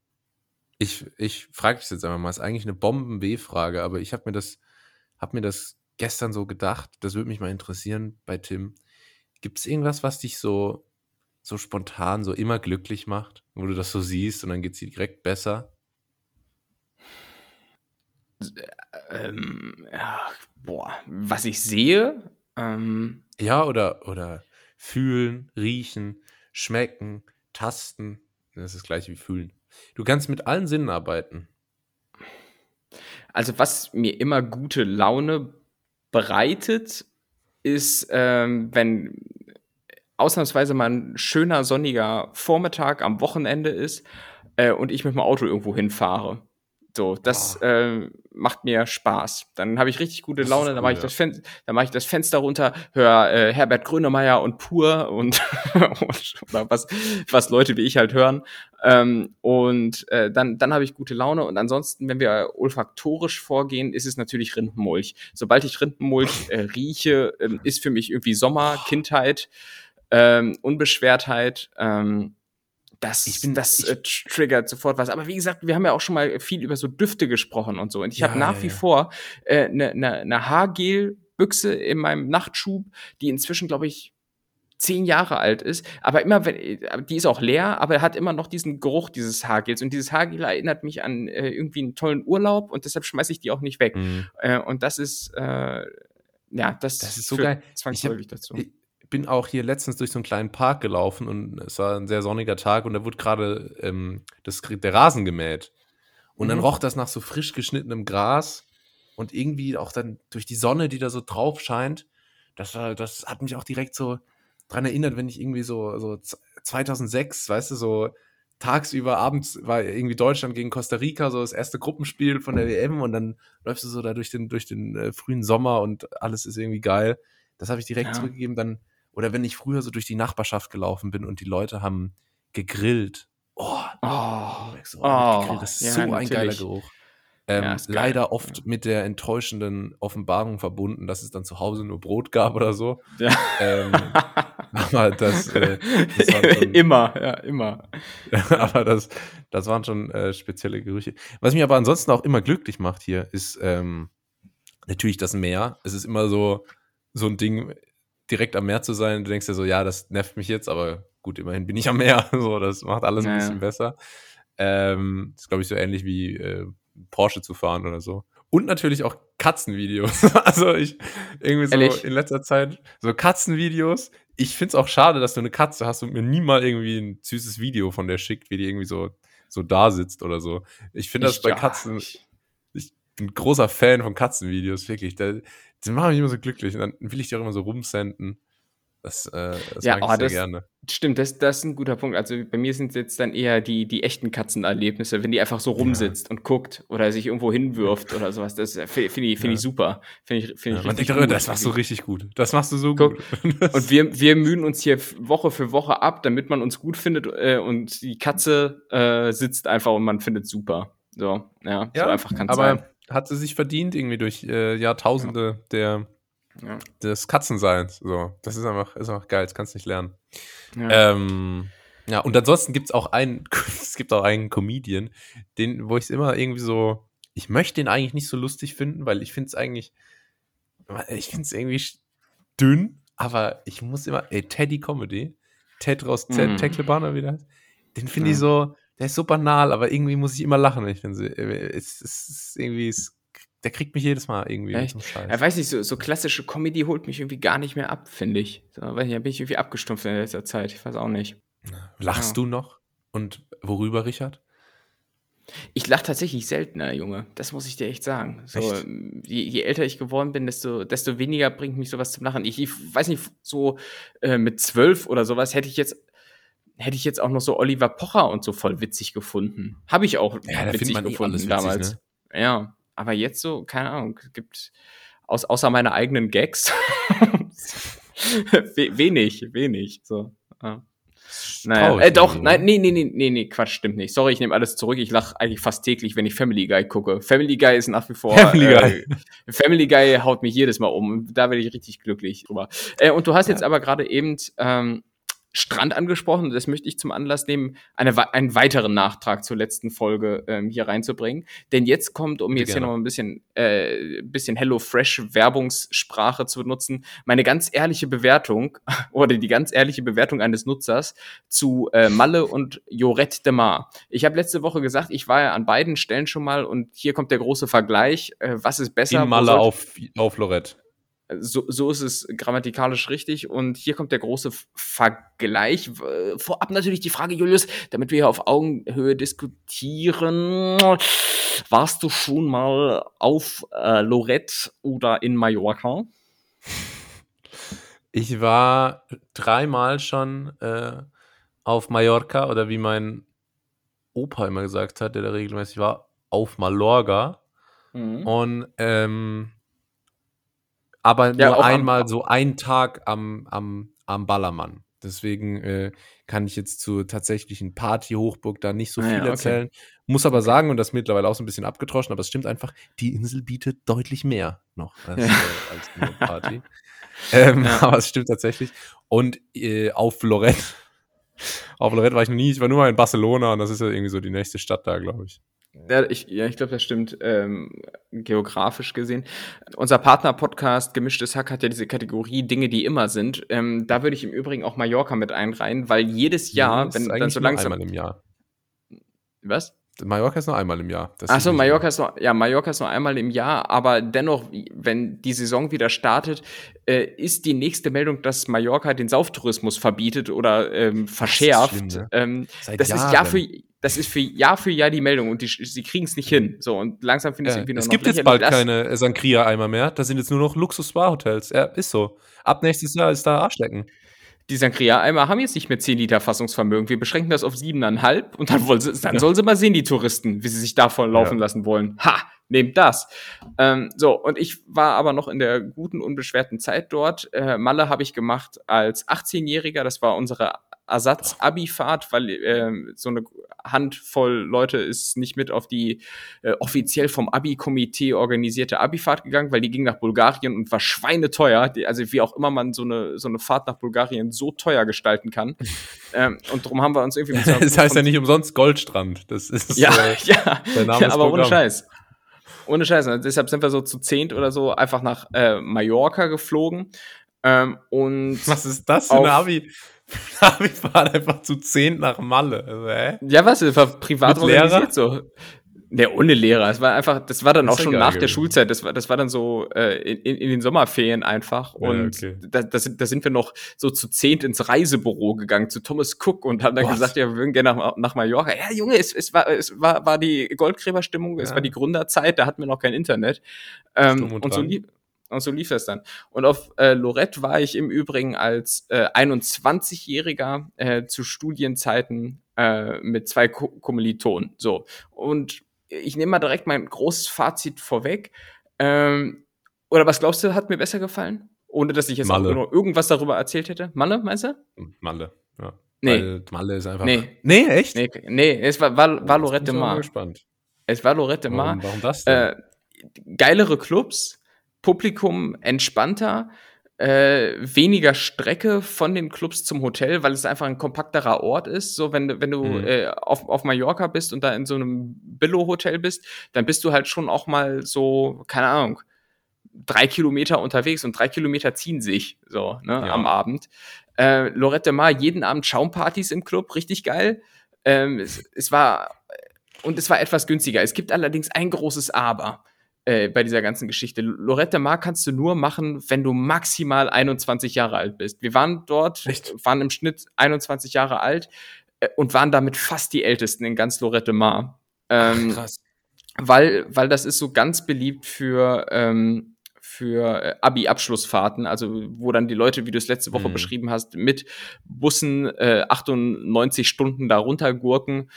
Ich, ich frage dich jetzt einfach mal, ist eigentlich eine Bomben-B-Frage, aber ich habe mir das, habe mir das gestern so gedacht, das würde mich mal interessieren bei Tim. Gibt es irgendwas, was dich so, so spontan, so immer glücklich macht, wo du das so siehst und dann geht es dir direkt besser? Ähm, ja, boah, was ich sehe, ähm, Ja, oder, oder fühlen, riechen, schmecken, tasten. Das ist das gleiche wie fühlen. Du kannst mit allen Sinnen arbeiten. Also was mir immer gute Laune bereitet, ist, ähm, wenn ausnahmsweise mal ein schöner sonniger Vormittag am Wochenende ist äh, und ich mit dem Auto irgendwo hinfahre. So, das äh, macht mir Spaß. Dann habe ich richtig gute Laune. cool, dann mache ich, ja. das Fen dann mach ich das Fenster runter, höre äh, Herbert Grönemeyer und Pur und, und oder was, was Leute wie ich halt hören. Ähm, und äh, dann, dann habe ich gute Laune. Und ansonsten, wenn wir olfaktorisch vorgehen, ist es natürlich Rindenmulch. Sobald ich Rindenmulch äh, rieche, ähm, ist für mich irgendwie Sommer, Kindheit, ähm, Unbeschwertheit. Ähm, das, Ich bin- das ich- äh, triggert sofort was. Aber wie gesagt, wir haben ja auch schon mal viel über so Düfte gesprochen und so. Und ich Ja, habe nach ja, wie ja. vor eine äh, ne, ne, ne Haargel-Büchse in meinem Nachtschub, die inzwischen, glaube ich, zehn Jahre alt ist, aber immer, wenn, äh, die ist auch leer, aber hat immer noch diesen Geruch dieses Haargels. Und dieses Haargel erinnert mich an äh, irgendwie einen tollen Urlaub und deshalb schmeiße ich die auch nicht weg. Mhm. Äh, und das ist, äh, ja, das, Das ist so geil. Ich hab, zwangsläufig dazu. Bin auch hier letztens durch so einen kleinen Park gelaufen und es war ein sehr sonniger Tag und da wurde gerade ähm, das, der Rasen gemäht. Und dann Mhm. roch das nach so frisch geschnittenem Gras und irgendwie auch dann durch die Sonne, die da so drauf scheint, das, war, das hat mich auch direkt so dran erinnert, wenn ich irgendwie so, so z- 2006, weißt du, so tagsüber, abends war irgendwie Deutschland gegen Costa Rica, so das erste Gruppenspiel von der WM und dann läufst du so da durch den, durch den äh, frühen Sommer und alles ist irgendwie geil. Das habe ich direkt Ja. zurückgegeben. Dann, oder wenn ich früher so durch die Nachbarschaft gelaufen bin und die Leute haben gegrillt. Oh, Oh, so, oh, gegrillt, das ist ja, so ein geiler natürlich. Geruch. Ähm, Ja, geil. leider oft mit der enttäuschenden Offenbarung verbunden, dass es dann zu Hause nur Brot gab oder so. Ja. Ähm, aber das, äh, das war schon- immer, ja, immer. aber das, das waren schon äh, spezielle Gerüche. Was mich aber ansonsten auch immer glücklich macht hier, ist ähm, natürlich das Meer. Es ist immer so, so ein Ding, direkt am Meer zu sein. Du denkst dir so, ja, das nervt mich jetzt, aber gut, immerhin bin ich am Meer. So, das macht alles ein Ja, ja. bisschen besser. Ähm, das ist, glaube ich, so ähnlich wie äh, Porsche zu fahren oder so. Und natürlich auch Katzenvideos. also ich irgendwie so Ehrlich? in letzter Zeit so Katzenvideos. Ich finde es auch schade, dass du eine Katze hast und mir nie mal irgendwie ein süßes Video von der schickt, wie die irgendwie so, so da sitzt oder so. Ich finde das Ich- bei Katzen, ich- ich bin ein großer Fan von Katzenvideos, wirklich. Da, die machen mich immer so glücklich und dann will ich die auch immer so rumsenden. Das, äh, das Ja, mag ich oh, sehr das- gerne. Stimmt, das, das ist ein guter Punkt. Also bei mir sind es jetzt dann eher die, die echten Katzenerlebnisse, wenn die einfach so rumsitzt und guckt oder sich irgendwo hinwirft oder sowas. Das äh, finde find ich, find Ja. ich super. Finde ich, find Ja, ich man denkt, gut. das machst du richtig gut. Das machst du so Guck, gut. Das- Und wir, wir mühen uns hier Woche für Woche ab, damit man uns gut findet äh, und die Katze äh, sitzt einfach und man findet super. So, ja, so einfach kann es sein. Hat sie sich verdient irgendwie durch äh, Jahrtausende der, Ja. des Katzenseins. So, das ist einfach, ist einfach geil, das kannst du nicht lernen. Ja. Ähm, ja, und ansonsten gibt es auch einen, es gibt auch einen Comedian, den, wo ich es immer irgendwie so, ich möchte den eigentlich nicht so lustig finden, weil ich finde es eigentlich, ich finde es irgendwie dünn, aber ich muss immer, ey, Teddy Comedy, Ted raus Z, Mhm. Tecklebaner wieder, den finde ich Ja. so, der ist so banal, aber irgendwie muss ich immer lachen, wenn ich den sehe. Es, ist irgendwie, es, der kriegt mich jedes Mal irgendwie Echt? Scheiß. Ja, weiß nicht, so, so klassische Comedy holt mich irgendwie gar nicht mehr ab, finde ich. So, weiß nicht, da bin ich irgendwie abgestumpft in letzter Zeit. Ich weiß auch nicht. Lachst Ja. du noch? Und worüber, Richard? Ich lache tatsächlich seltener, Junge. Das muss ich dir echt sagen. So, Echt? ähm, je, je älter ich geworden bin, desto, desto weniger bringt mich sowas zum Lachen. Ich, ich weiß nicht, so äh, mit zwölf oder sowas hätte ich jetzt hätte ich jetzt auch noch so Oliver Pocher und so voll witzig gefunden. Habe ich auch Ja, witzig eh gefunden witzig, damals. ne? Ja, aber jetzt so, keine Ahnung, es gibt aus, außer meine eigenen Gags we wenig, wenig. So. Ja. Naja, äh, doch, nein, ne? nee, nee, nee, nee, nee, Quatsch, stimmt nicht. Sorry, ich nehme alles zurück. Ich lache eigentlich fast täglich, wenn ich Family Guy gucke. Family Guy ist nach wie vor. Family äh, Family Guy haut mich jedes Mal um. Da werde ich richtig glücklich drüber. Äh, und du hast jetzt aber gerade eben ähm, Strand angesprochen. Das möchte ich zum Anlass nehmen, eine, einen weiteren Nachtrag zur letzten Folge ähm, hier reinzubringen. Denn jetzt kommt, um jetzt hier gerne. noch ein bisschen, äh, bisschen Hello Fresh Werbungssprache zu benutzen, meine ganz ehrliche Bewertung oder die ganz ehrliche Bewertung eines Nutzers zu äh, Malle und Jorette de Mar. Ich habe letzte Woche gesagt, ich war ja an beiden Stellen schon mal und hier kommt der große Vergleich. Äh, was ist besser? In Malle auf, auf Lorette. So, so ist es grammatikalisch richtig. Und hier kommt der große Vergleich. Vorab natürlich die Frage, Julius, damit wir hier auf Augenhöhe diskutieren. Warst du schon mal auf äh, Lorette oder in Mallorca? Ich war dreimal schon äh, auf Mallorca oder wie mein Opa immer gesagt hat, der da regelmäßig war, auf Mallorca. Mhm. Und ähm, aber Ja, nur auch am- einmal so einen Tag am, am, am Ballermann. Deswegen äh, kann ich jetzt zur tatsächlichen Party-Hochburg da nicht so Ah viel ja, okay. erzählen. Muss aber sagen, und das ist mittlerweile auch so ein bisschen abgetroschen, aber es stimmt einfach, die Insel bietet deutlich mehr noch als, Ja. äh, als nur Party. ähm. Aber es stimmt tatsächlich. Und äh, auf Lorette, auf Lorette war ich noch nie, ich war nur mal in Barcelona und das ist ja irgendwie so die nächste Stadt da, glaube ich. Ja, ich, ja, ich glaube, das stimmt ähm, geografisch gesehen. Unser Partner-Podcast Gemischtes Hack hat ja diese Kategorie Dinge, die immer sind. Ähm, da würde ich im Übrigen auch Mallorca mit einreihen, weil jedes Jahr, Das wenn dann so langsam. einmal im Jahr. Was? Mallorca ist nur einmal im Jahr. Achso, Mallorca ist nur, ja, Mallorca ist nur einmal im Jahr, aber dennoch, wenn die Saison wieder startet, äh, ist die nächste Meldung, dass Mallorca den Sauftourismus verbietet oder ähm, verschärft. Das, ist, schlimm, ne? ähm, das ist Jahr für das ist für Jahr für Jahr die Meldung und die, sie kriegen es nicht hin. So und langsam finde ich ja, irgendwie nur Es gibt jetzt bald keine Sankria-Eimer mehr. Das sind jetzt nur noch Luxus-Spa-Hotels. Ja, ist so. Ab nächstes Jahr ist da Arschlecken die Sangria-Eimer haben jetzt nicht mehr 10 Liter Fassungsvermögen. Wir beschränken das auf 7,5 und dann, wollen sie, dann sollen sie mal sehen, die Touristen, wie sie sich davon laufen ja. lassen wollen. Ha! Nehmt das. Ähm, so, und ich war aber noch in der guten, unbeschwerten Zeit dort. Äh, Malle habe ich gemacht als 18-Jähriger. Das war unsere Ersatz-Abi-Fahrt, weil äh, so eine Handvoll Leute ist nicht mit auf die äh, offiziell vom Abi-Komitee organisierte Abi-Fahrt gegangen, weil die ging nach Bulgarien und war schweineteuer. Also wie auch immer man so eine, so eine Fahrt nach Bulgarien so teuer gestalten kann. ähm, und darum haben wir uns irgendwie... Mit so das heißt ja nicht umsonst Goldstrand. Das ist ja, äh, ja, der Name ja aber Programm. ohne Scheiß. Ohne Scheiß. Und deshalb sind wir so zu zehnt oder so einfach nach äh, Mallorca geflogen. Ähm, und Was ist das für eine Abi? wir fahren einfach zu zehn nach Malle. Also, hä? Ja, was? Das war privat Mit organisiert so. Ne, ohne Lehrer. Es war einfach, das war dann das auch schon nach gewesen. der Schulzeit. Das war, das war dann so äh, in, in den Sommerferien einfach. Und ja, okay. da, da, sind, da sind wir noch so zu zehnt ins Reisebüro gegangen, zu Thomas Cook und haben dann What? gesagt, ja, wir würden gerne nach, nach Mallorca. Ja, Junge, es, es, war, es war, war die Goldgräberstimmung, ja. es war die Gründerzeit, da hatten wir noch kein Internet. Ähm, und, und so lief, und so lief das dann. Und auf äh, Lorette war ich im Übrigen als äh, 21-Jähriger äh, zu Studienzeiten äh, mit zwei Ko Kommilitonen. So. Und ich nehme mal direkt mein großes Fazit vorweg. Ähm, oder was glaubst du, hat mir besser gefallen? Ohne dass ich jetzt Malle. auch nur irgendwas darüber erzählt hätte. Malle, meinst du? Malle, ja. Nee. Weil Malle ist einfach. Nee, nee echt? Nee, nee es war, war, war Lorette Mar. Ich bin gespannt. Es war Lorette Mar. Warum, warum das denn? Äh, geilere Clubs, Publikum entspannter, äh, weniger Strecke von den Clubs zum Hotel, weil es einfach ein kompakterer Ort ist. So, wenn, wenn du mhm. äh, auf, auf Mallorca bist und da in so einem Billo-Hotel bist, dann bist du halt schon auch mal so, keine Ahnung, drei Kilometer unterwegs und drei Kilometer ziehen sich so ne, ja. am Abend. Äh, Lorette Mar, jeden Abend Schaumpartys im Club, richtig geil. Ähm, es, es war und es war etwas günstiger. Es gibt allerdings ein großes Aber äh, bei dieser ganzen Geschichte. Lorette Mar kannst du nur machen, wenn du maximal 21 Jahre alt bist. Wir waren dort, Echt? waren im Schnitt 21 Jahre alt äh, und waren damit fast die Ältesten in ganz Lorette Mar. Ähm, Ach, krass. Weil, weil das ist so ganz beliebt für, ähm, für äh, Abi-Abschlussfahrten, also wo dann die Leute, wie du es letzte Woche mhm. beschrieben hast, mit Bussen äh, 98 Stunden da runtergurken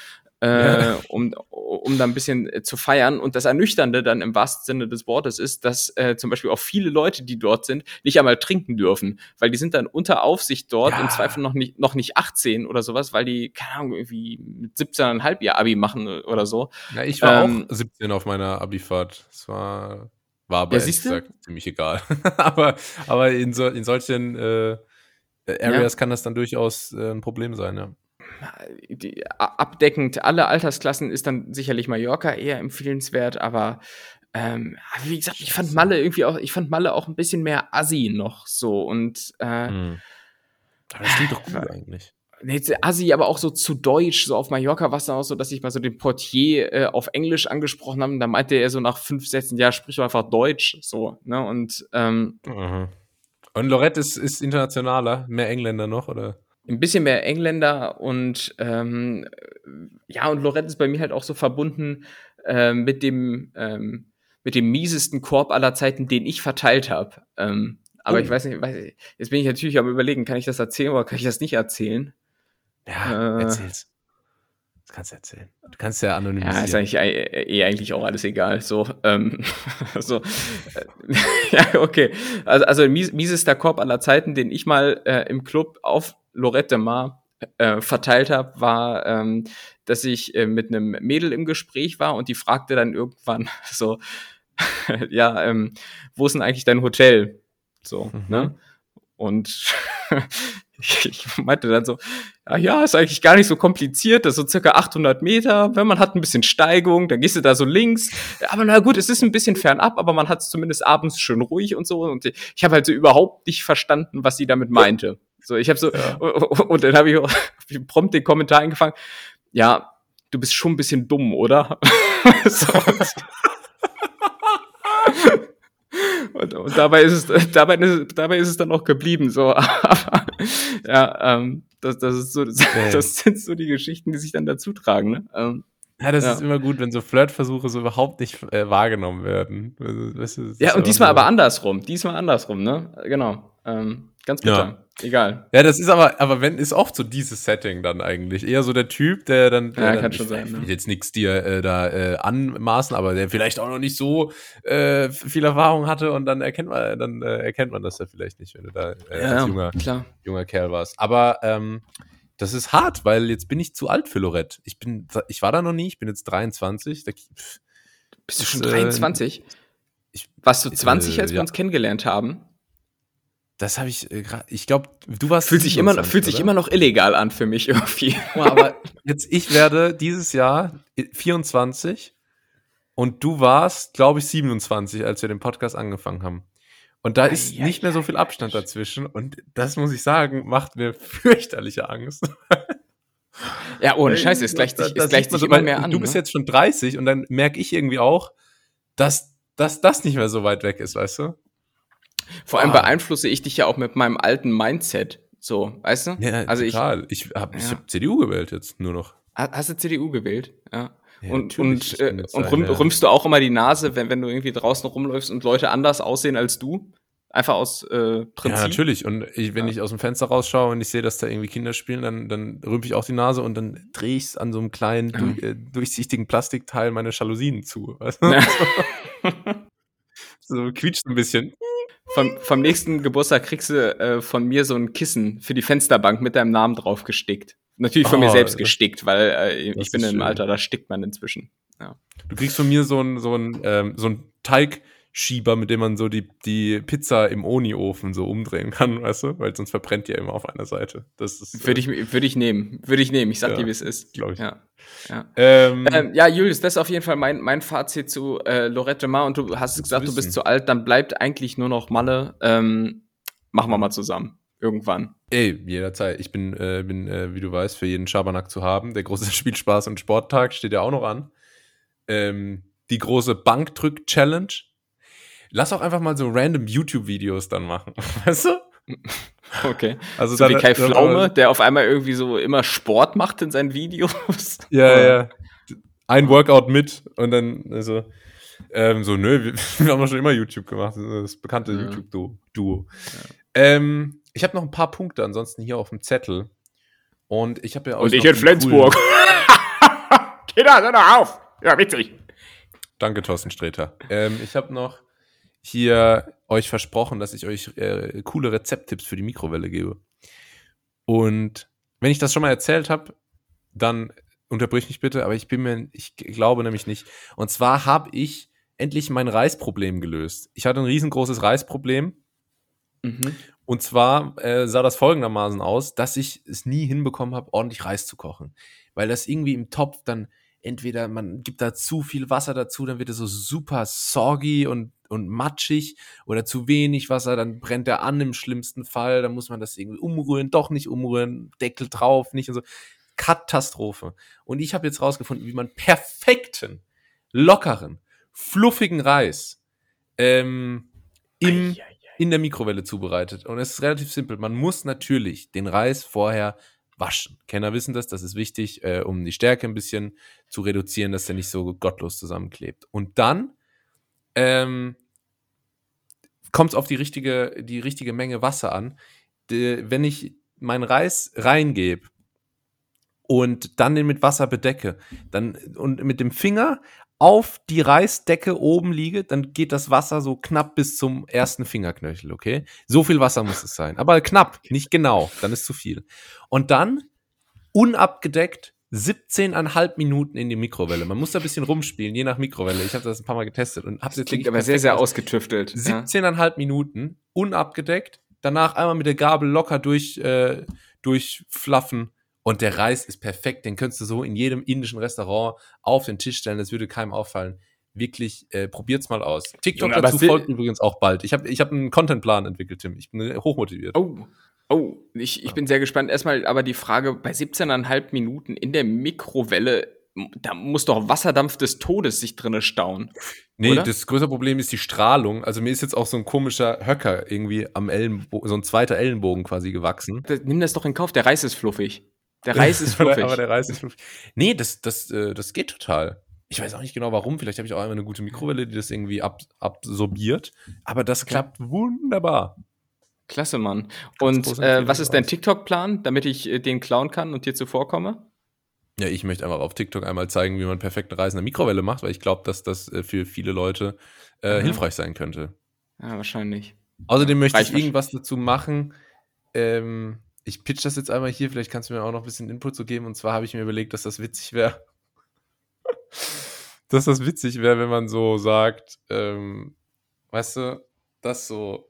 äh, um, um da ein bisschen äh, zu feiern. Und das Ernüchternde dann im wahrsten Sinne des Wortes ist, dass äh, zum Beispiel auch viele Leute, die dort sind, nicht einmal trinken dürfen, weil die sind dann unter Aufsicht dort, ja. im Zweifel noch nicht, noch nicht 18 oder sowas, weil die, keine Ahnung, irgendwie mit 17,5 ihr Abi machen oder so. Ja, ich war ähm, auch 17 auf meiner Abifahrt. Es war, war aber ja, gesagt ziemlich egal. aber, aber in, so, in solchen äh, Areas ja. kann das dann durchaus äh, ein Problem sein, ja die, abdeckend alle Altersklassen ist dann sicherlich Mallorca eher empfehlenswert, aber ähm, wie gesagt, ich fand Malle irgendwie auch, ich fand Malle auch ein bisschen mehr Assi noch so und äh, hm. Aber das klingt doch gut eigentlich. Nee, Assi, aber auch so zu deutsch, so auf Mallorca war es dann auch so, dass ich mal so den Portier äh, auf Englisch angesprochen habe, da meinte er so nach fünf Sätzen, ja, sprich doch einfach Deutsch, so, ne, und ähm, mhm. Und Lorette ist, ist internationaler, mehr Engländer noch, oder? Ein bisschen mehr Engländer und ähm, ja, und Lorette ist bei mir halt auch so verbunden äh, mit dem ähm, mit dem miesesten Korb aller Zeiten, den ich verteilt habe. Ähm, aber oh. ich weiß nicht, weiß, jetzt bin ich natürlich am überlegen, kann ich das erzählen oder kann ich das nicht erzählen? Ja, äh, erzähl's. Das kannst du erzählen. Du kannst ja anonymisieren. Ja, ist eigentlich eh, eh eigentlich auch alles egal. So, ähm, so äh, ja, okay. Also, also mies, miesester Korb aller Zeiten, den ich mal äh, im Club auf Lorette Mar äh, verteilt habe, war, ähm, dass ich äh, mit einem Mädel im Gespräch war und die fragte dann irgendwann so, ja, ähm, wo ist denn eigentlich dein Hotel? So, mhm. ne? Und ich meinte dann so, ja, ja, ist eigentlich gar nicht so kompliziert, das ist so circa 800 Meter, wenn man hat ein bisschen Steigung, dann gehst du da so links, aber na gut, es ist ein bisschen fernab, aber man hat es zumindest abends schön ruhig und so und ich habe halt so überhaupt nicht verstanden, was sie damit meinte. So, ich habe so, ja. und dann habe ich, hab ich prompt den Kommentar eingefangen, ja, du bist schon ein bisschen dumm, oder? und, und, dabei ist es, dabei ist, dabei ist es dann auch geblieben, so. ja, ähm, das, das ist so, das, das, sind so die Geschichten, die sich dann dazu tragen, ne? Ähm, ja, das ja. ist immer gut, wenn so Flirtversuche so überhaupt nicht äh, wahrgenommen werden. Weißt du, ja, und diesmal so. aber andersrum. Diesmal andersrum, ne? Genau. Ähm, ganz bitter. Ja. Egal. Ja, das ist aber, aber wenn, ist oft so dieses Setting dann eigentlich. Eher so der Typ, der dann, der ja, dann kann schon sein, ich will ne? jetzt nichts dir äh, da äh, anmaßen, aber der vielleicht auch noch nicht so äh, viel Erfahrung hatte und dann erkennt man, dann äh, erkennt man das ja vielleicht nicht, wenn du da äh, ja, als junger, klar. junger Kerl warst. Aber ähm, das ist hart, weil jetzt bin ich zu alt für Lorette. Ich bin, ich war da noch nie, ich bin jetzt 23. Da, pff, Bist du schon 23? Äh, ich, Warst du 20, als wir ja. uns kennengelernt haben? Das habe ich äh, gerade. Ich glaube, du warst. Fühlt sich immer, fühlt sich immer noch illegal an für mich irgendwie. aber jetzt, ich werde dieses Jahr 24 und du warst, glaube ich, 27, als wir den Podcast angefangen haben. Und da ist ja, nicht mehr so viel Abstand dazwischen. Und das muss ich sagen, macht mir fürchterliche Angst. Ja, ohne Scheiß, es gleicht sich, es gleicht sich so, immer mehr an. Du bist ne? jetzt schon 30 und dann merke ich irgendwie auch, dass, dass das nicht mehr so weit weg ist, weißt du? Vor allem beeinflusse ich dich ja auch mit meinem alten Mindset. So, weißt du? Ja, also total. Ich, ich habe ja. hab CDU gewählt jetzt nur noch. Hast du CDU gewählt? Ja. Ja, und und, äh, und rüm, ja. rümpfst du auch immer die Nase, wenn, wenn du irgendwie draußen rumläufst und Leute anders aussehen als du? Einfach aus äh, Prinzip. Ja, natürlich. Und ich, wenn ja. ich aus dem Fenster rausschaue und ich sehe, dass da irgendwie Kinder spielen, dann, dann rümpfe ich auch die Nase und dann drehe ich es an so einem kleinen, ja. durch, äh, durchsichtigen Plastikteil meine Jalousien zu. Weißt du? so quietscht ein bisschen. Vom, vom nächsten Geburtstag kriegst du äh, von mir so ein Kissen für die Fensterbank mit deinem Namen drauf gestickt. Natürlich von oh, mir selbst gestickt, weil äh, ich bin im Alter, da stickt man inzwischen. Ja. Du kriegst von mir so ein, so ein, ähm, so ein Teigschieber, mit dem man so die, die Pizza im Oni-Ofen so umdrehen kann, weißt du? Weil sonst verbrennt die ja immer auf einer Seite. Das ist, würde, äh, ich, würde ich nehmen. Würde ich nehmen. Ich sag ja, dir, wie es ist. Glaube ich. Ja. Ja. Ähm, ähm, ja, Julius, das ist auf jeden Fall mein, mein Fazit zu äh, Lorette Mar. Und du hast gesagt, du bist zu alt, dann bleibt eigentlich nur noch Malle. Ähm, machen wir mal zusammen. Irgendwann. Ey, jederzeit. Ich bin, äh, bin äh, wie du weißt, für jeden Schabernack zu haben. Der große Spielspaß- und Sporttag steht ja auch noch an. Ähm, die große Bankdrück-Challenge. Lass auch einfach mal so random YouTube-Videos dann machen. Weißt du? Okay. Also so dann, wie Kai Pflaume, der auf einmal irgendwie so immer Sport macht in seinen Videos. Ja, ja. Ein Workout mit und dann, also, ähm, so, nö, wir, wir, haben doch schon immer YouTube gemacht. Das bekannte ja. YouTube-Duo. Ja. Ähm, ich habe noch ein paar Punkte ansonsten hier auf dem Zettel. Und ich habe ja auch. Und ich in Flensburg. Kinder, hör doch auf! Ja, witzig. Danke, Thorsten Sträter. Ähm, ich habe noch hier euch versprochen, dass ich euch äh, coole Rezepttipps für die Mikrowelle gebe. Und wenn ich das schon mal erzählt habe, dann unterbrich mich bitte, aber ich bin mir, ich glaube nämlich nicht. Und zwar habe ich endlich mein Reisproblem gelöst. Ich hatte ein riesengroßes Reisproblem. Mhm. Und zwar äh, sah das folgendermaßen aus, dass ich es nie hinbekommen habe, ordentlich Reis zu kochen. Weil das irgendwie im Topf dann entweder man gibt da zu viel Wasser dazu, dann wird es so super soggy und, und matschig oder zu wenig Wasser, dann brennt er an im schlimmsten Fall, dann muss man das irgendwie umrühren, doch nicht umrühren, Deckel drauf, nicht und so. Katastrophe. Und ich habe jetzt rausgefunden, wie man perfekten, lockeren, fluffigen Reis ähm, im, in der Mikrowelle zubereitet. Und es ist relativ simpel. Man muss natürlich den Reis vorher waschen. Kenner wissen das, das ist wichtig, äh, um die Stärke ein bisschen zu reduzieren, dass der nicht so gottlos zusammenklebt. Und dann ähm, kommt es auf die richtige, die richtige Menge Wasser an. De, wenn ich meinen Reis reingebe und dann den mit Wasser bedecke, dann und mit dem Finger auf die Reisdecke oben liege, dann geht das Wasser so knapp bis zum ersten Fingerknöchel, okay? So viel Wasser muss es sein. Aber knapp, nicht genau, dann ist zu viel. Und dann unabgedeckt 17,5 Minuten in die Mikrowelle. Man muss da ein bisschen rumspielen, je nach Mikrowelle. Ich habe das ein paar Mal getestet und habe jetzt klingt aber sehr, sehr ausgetüftelt. 17,5 ja. Minuten, unabgedeckt. Danach einmal mit der Gabel locker durch, äh, durchflaffen und der Reis ist perfekt. Den könntest du so in jedem indischen Restaurant auf den Tisch stellen. Das würde keinem auffallen. Wirklich, äh, probiert's mal aus. TikTok Junge, dazu folgt übrigens auch bald. Ich habe ich hab einen Contentplan entwickelt, Tim. Ich bin hochmotiviert. Oh, oh, ich, ich bin sehr gespannt. Erstmal aber die Frage, bei 17,5 Minuten in der Mikrowelle, da muss doch Wasserdampf des Todes sich drinne stauen. Nee, oder? das größere Problem ist die Strahlung. Also mir ist jetzt auch so ein komischer Höcker irgendwie am Ellenbogen, so ein zweiter Ellenbogen quasi gewachsen. Das- Nimm das doch in Kauf, der Reis ist fluffig. Der Reis ist fluffig. Aber der Reis ist fluffig. Nee, das, das, äh, das geht total. Ich weiß auch nicht genau warum. Vielleicht habe ich auch einmal eine gute Mikrowelle, die das irgendwie ab, absorbiert. Aber das klappt wunderbar. Klasse, Mann. Und äh, was ist dein. TikTok-Plan, damit ich äh, den klauen kann und dir zuvorkomme? Ja, ich möchte einfach auf TikTok einmal zeigen, wie man perfekten Reis in der Mikrowelle macht, weil ich glaube, dass das äh, für viele Leute äh, Mhm. hilfreich sein könnte. Ja, wahrscheinlich. Außerdem möchte Reicht ich irgendwas dazu machen. Ähm, ich pitch das jetzt einmal hier, vielleicht kannst du mir auch noch ein bisschen Input zu geben. Und zwar habe ich mir überlegt, dass das witzig wäre. dass das witzig wäre, wenn man so sagt, ähm, weißt du, das so,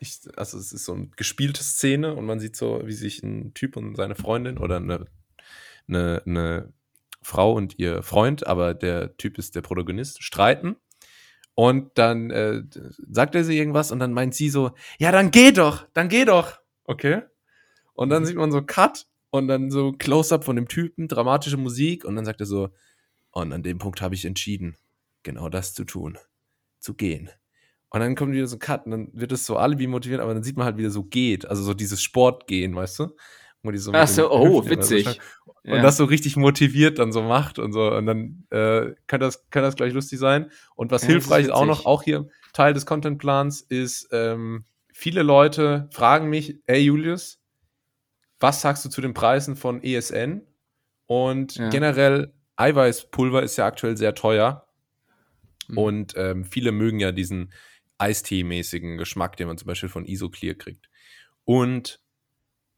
ich, also es ist so eine gespielte Szene und man sieht so, wie sich ein Typ und seine Freundin oder eine, eine, eine Frau und ihr Freund, aber der Typ ist der Protagonist, streiten. Und dann äh, sagt er sie irgendwas und dann meint sie so, ja, dann geh doch, dann geh doch. Okay. Und dann Mhm. sieht man so Cut und dann so Close-up von dem Typen, dramatische Musik und dann sagt er so, und an dem Punkt habe ich entschieden, genau das zu tun, zu gehen. Und dann kommt wieder so ein Cut und dann wird es so alle wie motiviert, aber dann sieht man halt wieder so geht, also so dieses Sportgehen, weißt du? Wo die so Ach so, oh, so witzig. schnell- und Ja. das so richtig motiviert dann so macht und so. Und dann äh, kann, das, kann das gleich lustig sein. Und was Ja, hilfreich ist auch noch, auch hier Teil des Contentplans, ist, ähm, viele Leute fragen mich, ey Julius, was sagst du zu den Preisen von ESN? Und Ja. generell, Eiweißpulver ist ja aktuell sehr teuer. Mhm. Und ähm, viele mögen ja diesen Eistee-mäßigen Geschmack, den man zum Beispiel von Isoclear kriegt. Und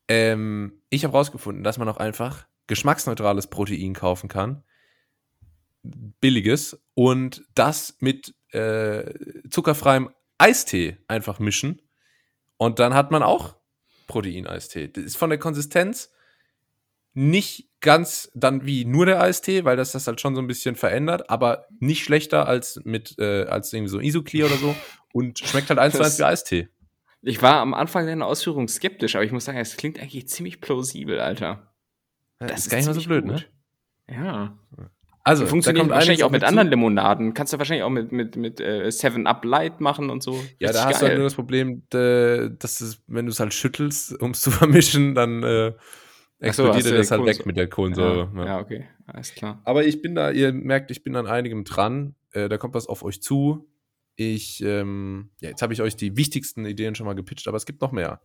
ähm, ich habe rausgefunden, dass man auch einfach geschmacksneutrales Protein kaufen kann. Billiges. Und das mit äh, zuckerfreiem Eistee einfach mischen. Und dann hat man auch Protein-Eistee. Das ist von der Konsistenz nicht ganz dann wie nur der Eistee, weil das das halt schon so ein bisschen verändert, aber nicht schlechter als mit äh, als irgendwie so Isoclear oder so und schmeckt halt eins zu eins wie Eistee. Ich war am Anfang deiner Ausführung skeptisch, aber ich muss sagen, es klingt eigentlich ziemlich plausibel, Alter. Ja, Das ist gar nicht mal so blöd, ne? gut. Ja. Also, Funktioniert da kommt wahrscheinlich auch mit mich zu. anderen Limonaden. Kannst du wahrscheinlich auch mit, mit, mit äh, Seven Up Light machen und so. Ja, Richtig da hast du halt geil. nur das Problem, äh, dass es, wenn du es halt schüttelst, um es zu vermischen, dann äh, so, explodiert du das die halt weg mit der Kohlensäure. ja, ja. ja, okay. Alles klar. Aber ich bin da, ihr merkt, ich bin an einigem dran. Äh, da kommt was auf euch zu. Ich, ähm, ja, jetzt habe ich euch die wichtigsten Ideen schon mal gepitcht, aber es gibt noch mehr.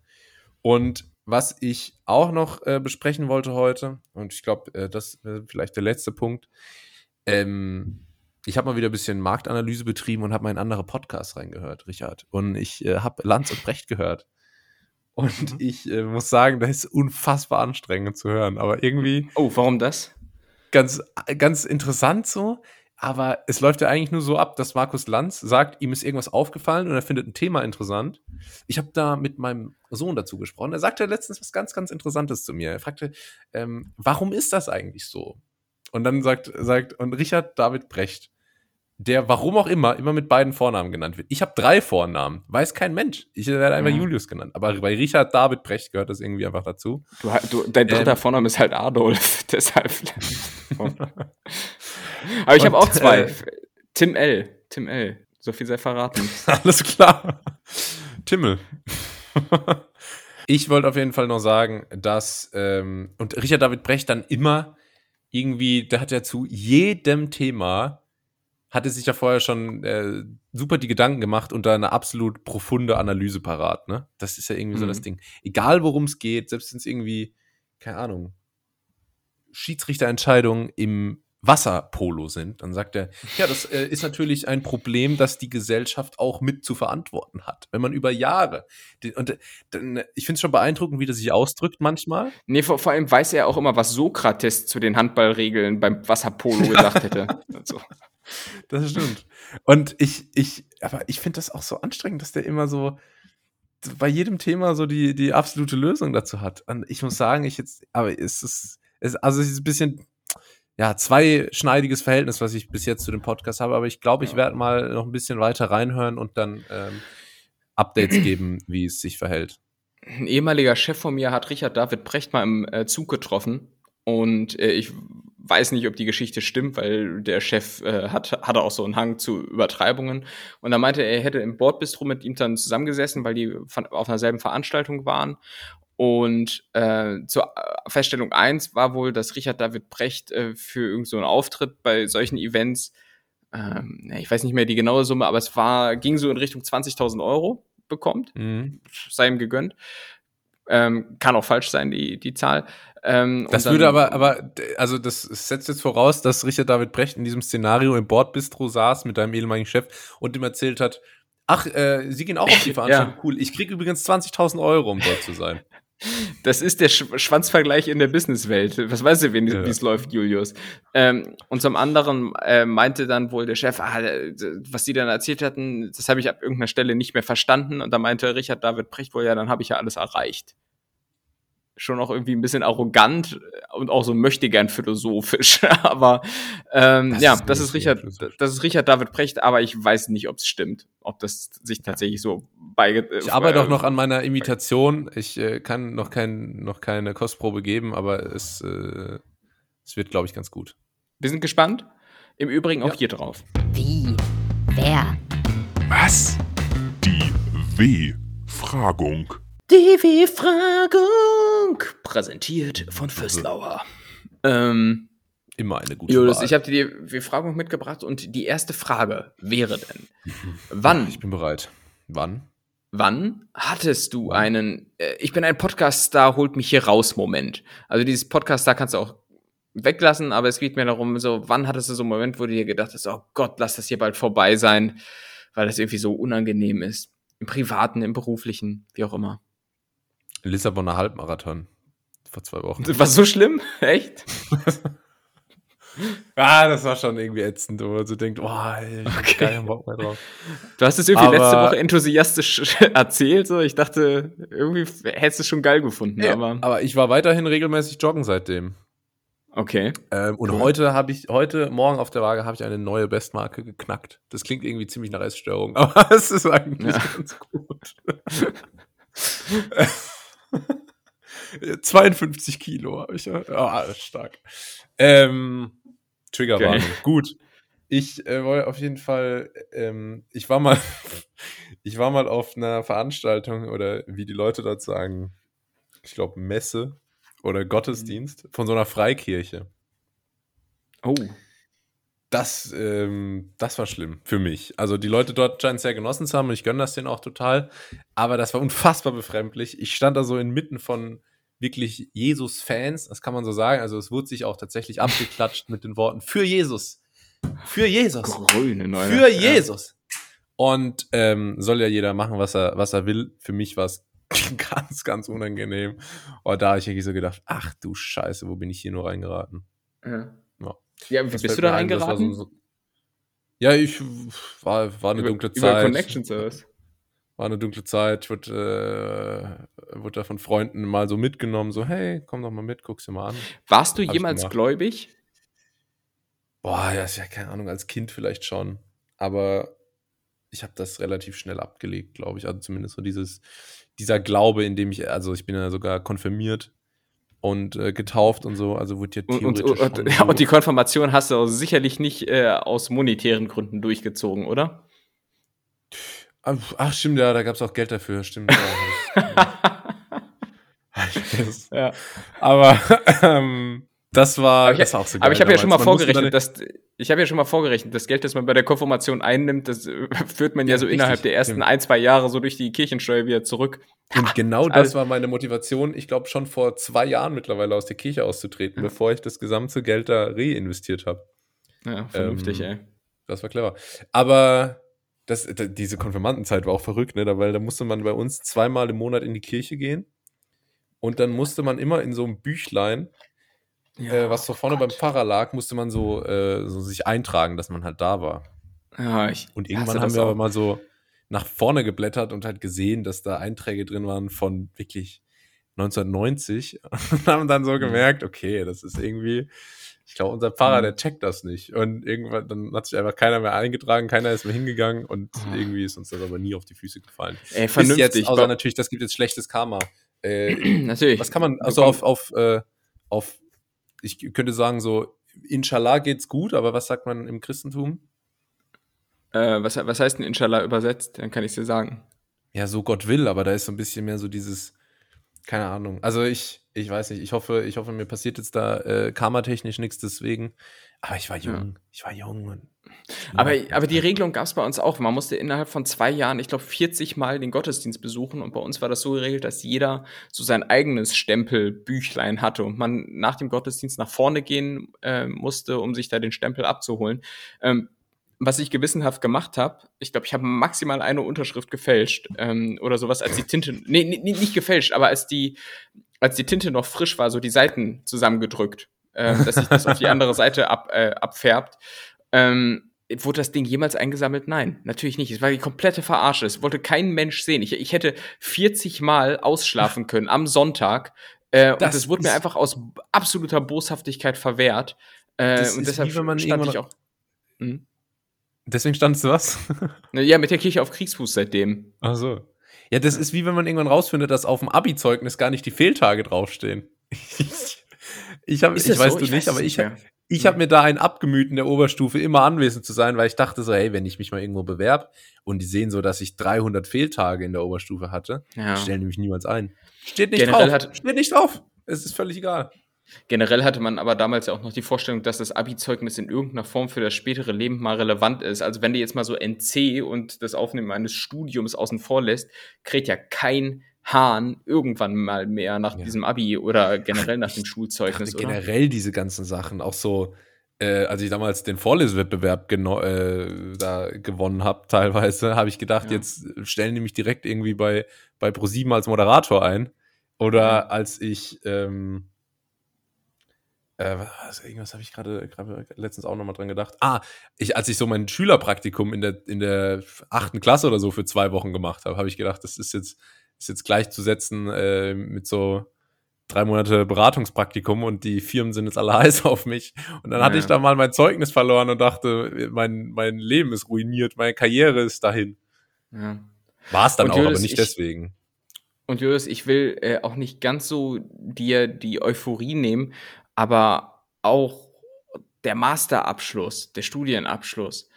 Und was ich auch noch äh, besprechen wollte heute, und ich glaube, äh, das wäre vielleicht der letzte Punkt, ähm, ich habe mal wieder ein bisschen Marktanalyse betrieben und habe mal in andere Podcasts reingehört, Richard. Und ich äh, habe Lanz und Brecht gehört. Und ich äh, muss sagen, das ist unfassbar anstrengend zu hören. Aber irgendwie Oh, warum das? ganz, ganz interessant so. Aber es läuft ja eigentlich nur so ab, dass Markus Lanz sagt, ihm ist irgendwas aufgefallen und er findet ein Thema interessant. Ich habe da mit meinem Sohn dazu gesprochen. Er sagte letztens was ganz, ganz Interessantes zu mir. Er fragte, ähm, warum ist das eigentlich so? Und dann sagt, sagt, und Richard David Brecht, der warum auch immer, immer mit beiden Vornamen genannt wird. Ich habe drei Vornamen, weiß kein Mensch. Ich werde einfach Ja. Julius genannt. Aber bei Richard David Brecht gehört das irgendwie einfach dazu. Du, du, dein dritter Ähm. Vorname ist halt Adolf, deshalb. Aber ich habe auch zwei. äh, Tim L. Tim L. So viel sei verraten. Alles klar. Timmel. ich wollte auf jeden Fall noch sagen, dass, ähm, und Richard David Brecht dann immer irgendwie, der hat ja zu jedem Thema, hatte sich ja vorher schon äh, super die Gedanken gemacht und da eine absolut profunde Analyse parat, ne? Das ist ja irgendwie so Mhm. das Ding. Egal worum es geht, selbst wenn es irgendwie, keine Ahnung, Schiedsrichterentscheidungen im Wasserpolo sind, dann sagt er, ja, das äh, ist natürlich ein Problem, das die Gesellschaft auch mit zu verantworten hat. Wenn man über Jahre, den, und äh, äh, ich finde es schon beeindruckend, wie das sich ausdrückt manchmal. Nee, vor, vor allem weiß er auch immer, was Sokrates zu den Handballregeln beim Wasserpolo gesagt hätte. Also, Das stimmt. Und ich, ich, aber ich finde das auch so anstrengend, dass der immer so bei jedem Thema so die, die absolute Lösung dazu hat. Und ich muss sagen, ich jetzt, aber es ist, es, also es ist ein bisschen, ja, zweischneidiges Verhältnis, was ich bis jetzt zu dem Podcast habe, aber ich glaube, ich werde mal noch ein bisschen weiter reinhören und dann ähm, Updates geben, wie es sich verhält. ein ehemaliger Chef von mir hat Richard David Brecht mal im äh, Zug getroffen und äh, ich weiß nicht, ob die Geschichte stimmt, weil der Chef äh, hat, hatte auch so einen Hang zu Übertreibungen. Und er meinte, er hätte im Bordbistro mit ihm dann zusammengesessen, weil die von, auf einer selben Veranstaltung waren. Und äh, zur Feststellung eins war wohl, dass Richard David Brecht äh, für irgendeinen so Auftritt bei solchen Events, ähm, ich weiß nicht mehr die genaue Summe, aber es war, ging so in Richtung 20.000 Euro bekommt, mhm. sei ihm gegönnt. Ähm, kann auch falsch sein, die, die Zahl. Ähm, das würde aber, aber, also das setzt jetzt voraus, dass Richard David Brecht in diesem Szenario im Bordbistro saß mit deinem ehemaligen Chef und ihm erzählt hat, ach, äh, Sie gehen auch auf die Veranstaltung, ja. cool, ich krieg übrigens 20.000 Euro, um dort zu sein. Das ist der Sch Schwanzvergleich in der Businesswelt. Was weißt du, wie ja. es läuft, Julius? Ähm, und zum anderen äh, meinte dann wohl der Chef, ah, was die dann erzählt hatten, das habe ich ab irgendeiner Stelle nicht mehr verstanden. Und da meinte Richard David Brecht wohl, ja, dann habe ich ja alles erreicht schon auch irgendwie ein bisschen arrogant und auch so möchte gern philosophisch. aber ähm, das ja, ist das ist Richard, das ist Richard David Precht, aber ich weiß nicht, ob es stimmt, ob das sich tatsächlich so bei. Äh, ich arbeite auch noch an meiner Imitation. Ich äh, kann noch kein, noch keine Kostprobe geben, aber es, äh, es wird, glaube ich, ganz gut. Wir sind gespannt. Im Übrigen auch ja. hier drauf. Wie? Wer? Was? Die W-Fragung. W-Fragung, präsentiert von Fürstlauer. Ähm, Immer eine gute Julius, Wahl. ich habe dir die W-Fragung mitgebracht und die erste Frage wäre denn, wann? Ich bin bereit. Wann? Wann hattest du einen, äh, ich bin ein Podcast-Star, holt mich hier raus Moment. Also dieses Podcast-Star kannst du auch weglassen, aber es geht mir darum, so, wann hattest du so einen Moment, wo du dir gedacht hast, oh Gott, lass das hier bald vorbei sein, weil das irgendwie so unangenehm ist. Im Privaten, im Beruflichen, wie auch immer. Lissabonner Halbmarathon vor zwei Wochen. War so schlimm? Echt? ah, das war schon irgendwie ätzend, wo man so denkt, oh, ich hab okay. keinen Bock mehr drauf. Du hast es irgendwie aber, letzte Woche enthusiastisch erzählt, so. Ich dachte, irgendwie hättest du es schon geil gefunden, ja, aber. Aber ich war weiterhin regelmäßig joggen seitdem. Okay. Ähm, und cool. heute habe ich, heute, morgen auf der Waage habe ich eine neue Bestmarke geknackt. Das klingt irgendwie ziemlich nach Essstörung, aber es ist eigentlich ja. ganz gut. 52 Kilo habe ich. Ah, stark. Ähm, Triggerwarnung. Okay. Gut. Ich äh, wollte auf jeden Fall, ähm, ich war mal, ich war mal auf einer Veranstaltung oder wie die Leute dort sagen, ich glaube Messe oder Gottesdienst von so einer Freikirche. Oh. Das, ähm, das war schlimm für mich. Also die Leute dort scheinen es sehr genossen zu haben und ich gönne das denen auch total. Aber das war unfassbar befremdlich. Ich stand da so inmitten von wirklich Jesus-Fans, das kann man so sagen. Also es wurde sich auch tatsächlich abgeklatscht mit den Worten für Jesus. Für Jesus. Grüne, neue, für Jesus. Und ähm, soll ja jeder machen, was er, was er will. Für mich war es ganz, ganz unangenehm. Und da habe ich irgendwie so gedacht, ach du Scheiße, wo bin ich hier nur reingeraten? Ja. Ja, wie bist du da reingeraten? So, ja, ich war, war eine über, dunkle Zeit. Über Connections oder was? War eine dunkle Zeit, wurde, äh, wurde da von Freunden mal so mitgenommen, so, hey, komm doch mal mit, guck's dir mal an. Warst du Hab jemals gläubig? Boah, ja, ist ja keine Ahnung, als Kind vielleicht schon. Aber ich habe das relativ schnell abgelegt, glaube ich. Also zumindest so dieses, dieser Glaube, in dem ich, also ich bin ja sogar konfirmiert und äh, getauft und so, also wurde ja theoretisch und, und, und, ja, und die Konfirmation hast du sicherlich nicht äh, aus monetären Gründen durchgezogen, oder? Ach, stimmt, ja, da gab es auch Geld dafür, stimmt. Ja. ja. Aber ähm, das war, aber ich, das war auch so geil. Aber ich habe ja schon mal vorgerechnet, dass ich habe ja schon mal vorgerechnet, das Geld, das man bei der Konfirmation einnimmt, das äh, führt man ja, ja so richtig, innerhalb der ersten stimmt. ein, zwei Jahre so durch die Kirchensteuer wieder zurück. Und genau das war meine Motivation, ich glaube schon vor zwei Jahren mittlerweile aus der Kirche auszutreten, ja. bevor ich das gesamte Geld da reinvestiert habe. Ja, vernünftig, ähm, ey. Das war clever. Aber das, diese Konfirmandenzeit war auch verrückt, ne? Weil da musste man bei uns zweimal im Monat in die Kirche gehen. Und dann musste man immer in so einem Büchlein ja, äh, was so vorne Gott. beim Pfarrer lag, musste man so, äh, so sich eintragen, dass man halt da war. Ja, ich und irgendwann haben wir auch. aber mal so nach vorne geblättert und halt gesehen, dass da Einträge drin waren von wirklich 1990 und haben dann so mhm. gemerkt, okay, das ist irgendwie, ich glaube, unser Pfarrer, mhm. der checkt das nicht. Und irgendwann, dann hat sich einfach keiner mehr eingetragen, keiner ist mehr hingegangen und mhm. irgendwie ist uns das aber nie auf die Füße gefallen. Ey, vernünftig. Bis jetzt, außer natürlich, das gibt jetzt schlechtes Karma. Äh, natürlich. Was kann man, also auf, auf, äh, auf ich könnte sagen, so Inshallah geht's gut, aber was sagt man im Christentum? Äh, was, was heißt denn Inshallah übersetzt? Dann kann ich dir sagen. Ja, so Gott will, aber da ist so ein bisschen mehr so dieses, keine Ahnung. Also ich, ich weiß nicht, ich hoffe, ich hoffe, mir passiert jetzt da äh, karmatechnisch nichts deswegen. Aber ich war jung, Ja. ich war jung und Aber, aber die Regelung gab es bei uns auch. Man musste innerhalb von zwei Jahren, ich glaube, 40 Mal den Gottesdienst besuchen. Und bei uns war das so geregelt, dass jeder so sein eigenes Stempelbüchlein hatte und man nach dem Gottesdienst nach vorne gehen äh, musste, um sich da den Stempel abzuholen. Ähm, was ich gewissenhaft gemacht habe, ich glaube, ich habe maximal eine Unterschrift gefälscht ähm, oder sowas, als die Tinte, nee, nee, nicht gefälscht, aber als die, als die Tinte noch frisch war, so die Seiten zusammengedrückt, ähm, dass sich das auf die andere Seite ab, äh, abfärbt. Ähm, wurde das Ding jemals eingesammelt? Nein, natürlich nicht. Es war die komplette Verarsche. Es wollte kein Mensch sehen. Ich, ich hätte 40 Mal ausschlafen können am Sonntag. Äh, und Das das wurde mir einfach aus absoluter Boshaftigkeit verwehrt. Äh, Das und ist deshalb wie wenn man stand ich auch. Mhm. Deswegen standst du was? Ne, Ja, mit der Kirche auf Kriegsfuß seitdem. Ach so. Ja, das ist wie wenn man irgendwann rausfindet, dass auf dem Abi-Zeugnis gar nicht die Fehltage draufstehen. Ich, hab, ich weiß so? du Ich nicht, weiß aber ich, nicht ich habe mir da einen abgemüht in der Oberstufe, immer anwesend zu sein, weil ich dachte so, hey, wenn ich mich mal irgendwo bewerb und die sehen so, dass ich 300 Fehltage in der Oberstufe hatte, Ja. stellen die mich niemals ein. Steht nicht Generell drauf. Steht nicht drauf. Es ist völlig egal. Generell hatte man aber damals ja auch noch die Vorstellung, dass das Abi-Zeugnis in irgendeiner Form für das spätere Leben mal relevant ist. Also wenn du jetzt mal so NC und das Aufnehmen eines Studiums außen vor lässt, kriegt ja kein Hahn irgendwann mal mehr nach Ja. diesem Abi oder generell nach dem Ach, Schulzeugnis, oder? generell diese ganzen Sachen, auch so, äh, als ich damals den Vorlesewettbewerb äh, da gewonnen habe, teilweise, habe ich gedacht, Ja. jetzt stellen die mich direkt irgendwie bei, bei ProSieben als Moderator ein. Oder Ja. als ich, ähm, äh, was, irgendwas habe ich gerade letztens auch nochmal dran gedacht. Ah, ich, als ich so mein Schülerpraktikum in der, in der achten Klasse oder so für zwei Wochen gemacht habe, habe ich gedacht, das ist jetzt, ist jetzt gleichzusetzen äh, mit so drei Monate Beratungspraktikum und die Firmen sind jetzt alle heiß auf mich. Und dann hatte Ja. ich da mal mein Zeugnis verloren und dachte, mein, mein Leben ist ruiniert, meine Karriere ist dahin. Ja. War es dann Und auch, Julius, aber nicht ich- deswegen. Und Julius, ich will äh, auch nicht ganz so dir die Euphorie nehmen, aber auch der Masterabschluss, der Studienabschluss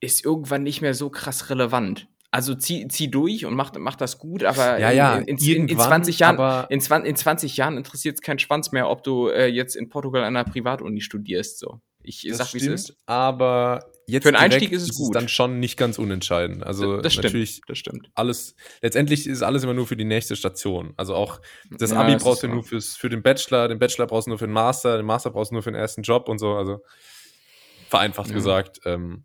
ist irgendwann nicht mehr so krass relevant. Also zieh, zieh durch und mach, mach das gut, aber Ja, in, ja, in, in, in irgendwann, 20 Jahren, in, 20, in 20 Jahren interessiert es keinen Schwanz mehr, ob du äh, jetzt in Portugal an einer Privatuni studierst. So. Ich sag, wie es ist. aber jetzt Für den Einstieg ist es gut. dann schon nicht ganz unentscheidend. Also das stimmt. natürlich Das stimmt. alles, letztendlich ist alles immer nur für die nächste Station. Also auch das Ja, Abi das brauchst ist du nur fürs, für den Bachelor, den Bachelor brauchst du nur für den Master, den Master brauchst du nur für den ersten Job und so. Also vereinfacht Ja. gesagt. Ähm,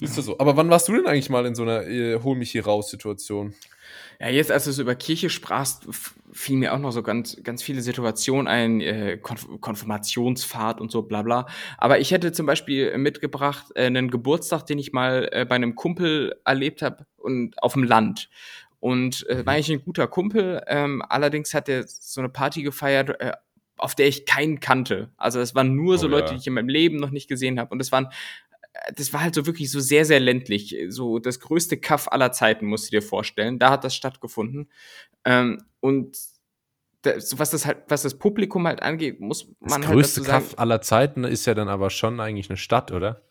ist das so. Aber wann warst du denn eigentlich mal in so einer äh, Hol mich hier raus Situation? Ja, jetzt, als du so über Kirche sprachst, fielen mir auch noch so ganz, ganz viele Situationen ein, äh, Konf Konfirmationsfahrt und so, bla bla. Aber ich hätte zum Beispiel mitgebracht äh, einen Geburtstag, den ich mal äh, bei einem Kumpel erlebt habe und auf dem Land. Und äh, war eigentlich ein guter Kumpel. Ähm, allerdings hat er so eine Party gefeiert, äh, auf der ich keinen kannte. Also es waren nur so Oh, Leute, ja. die ich in meinem Leben noch nicht gesehen habe. Und es waren das war halt so wirklich so sehr, sehr ländlich. So das größte Kaff aller Zeiten, musst du dir vorstellen. Da hat das stattgefunden. Ähm, und das, was das halt, was das Publikum halt angeht, muss Das man größte halt dazu sagen. Kaff aller Zeiten ist ja dann aber schon eigentlich eine Stadt, oder?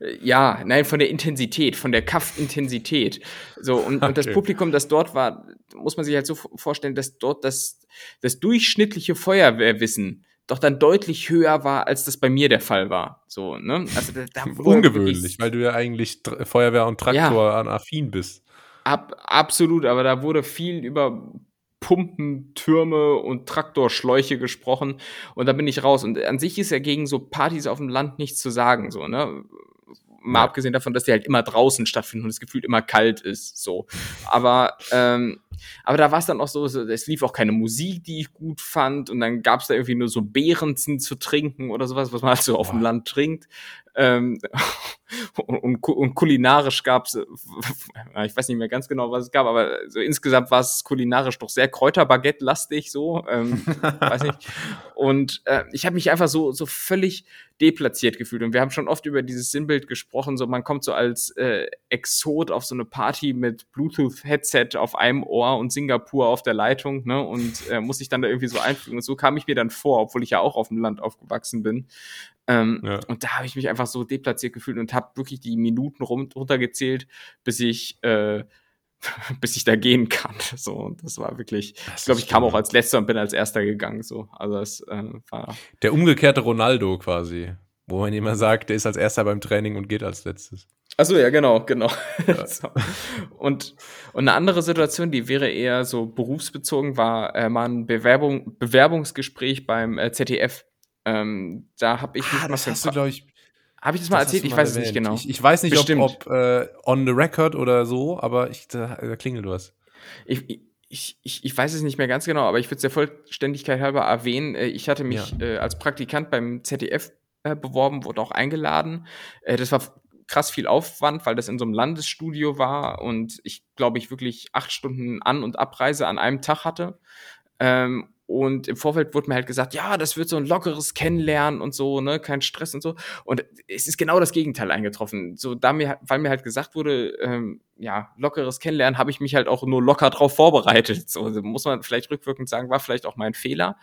Äh, Ja, nein, von der Intensität, von der Kaff-Intensität. So, und, und das Okay. Publikum, das dort war, muss man sich halt so vorstellen, dass dort das, das durchschnittliche Feuerwehrwissen doch dann deutlich höher war, als das bei mir der Fall war. So, ne? Also da, da Ungewöhnlich, weil du ja eigentlich Tr- Feuerwehr und Traktor an affin bist. Ab, absolut, aber da wurde viel über Pumpen, Türme und Traktorschläuche gesprochen und da bin ich raus. Und an sich ist ja gegen so Partys auf dem Land nichts zu sagen, so, ne? Mal Ja. abgesehen davon, dass die halt immer draußen stattfinden und es gefühlt immer kalt ist, so. Aber, ähm, aber da war es dann auch so, so, es lief auch keine Musik, die ich gut fand und dann gab es da irgendwie nur so Behrensen zu trinken oder sowas, was man halt so auf dem. Land trinkt. Ähm, und, und, kulinarisch gab es, ich weiß nicht mehr ganz genau, was es gab, aber so insgesamt war es kulinarisch doch sehr Kräuterbaguette-lastig, so, ähm, weiß nicht. Und äh, ich habe mich einfach so, so völlig deplatziert gefühlt. Und wir haben schon oft über dieses Sinnbild gesprochen, so man kommt so als äh, Exot auf so eine Party mit Bluetooth-Headset auf einem Ohr und Singapur auf der Leitung, ne, und äh, muss sich dann da irgendwie so einfügen. Und so kam ich mir dann vor, obwohl ich ja auch auf dem Land aufgewachsen bin. Ähm, ja. Und da habe ich mich einfach so deplatziert gefühlt und habe wirklich die Minuten runtergezählt, bis ich äh, bis ich da gehen kann. So, und das war wirklich, das ich glaube, ich kam auch als letzter und bin als erster gegangen. So, also das äh, war. Der umgekehrte Ronaldo quasi, wo man immer sagt, der ist als erster beim Training und geht als letztes. Achso, ja, genau, genau. Ja. so. und, und eine andere Situation, die wäre eher so berufsbezogen, war äh, mal ein Bewerbung, Bewerbungsgespräch beim äh, ZDF. Ähm, da habe ich ah, das hast du, glaube ich, habe ich das mal das erzählt? Ich weiß es nicht genau. Ich, ich weiß nicht, Bestimmt. ob, ob äh, on the record oder so, aber ich, da, da klingelt was. Ich, ich, ich, ich weiß es nicht mehr ganz genau, aber ich würde es der Vollständigkeit halber erwähnen. Äh, ich hatte mich ja. äh, als Praktikant beim ZDF äh, beworben, wurde auch eingeladen. Äh, das war krass viel Aufwand, weil das in so einem Landesstudio war und ich glaube ich wirklich acht Stunden An- und Abreise an einem Tag hatte. Ähm, und im Vorfeld wurde mir halt gesagt, ja, das wird so ein lockeres Kennenlernen und so, ne, kein Stress und so. Und es ist genau das Gegenteil eingetroffen. So, da mir, weil mir halt gesagt wurde, ähm, ja, lockeres Kennenlernen, habe ich mich halt auch nur locker drauf vorbereitet. So muss man vielleicht rückwirkend sagen, war vielleicht auch mein Fehler.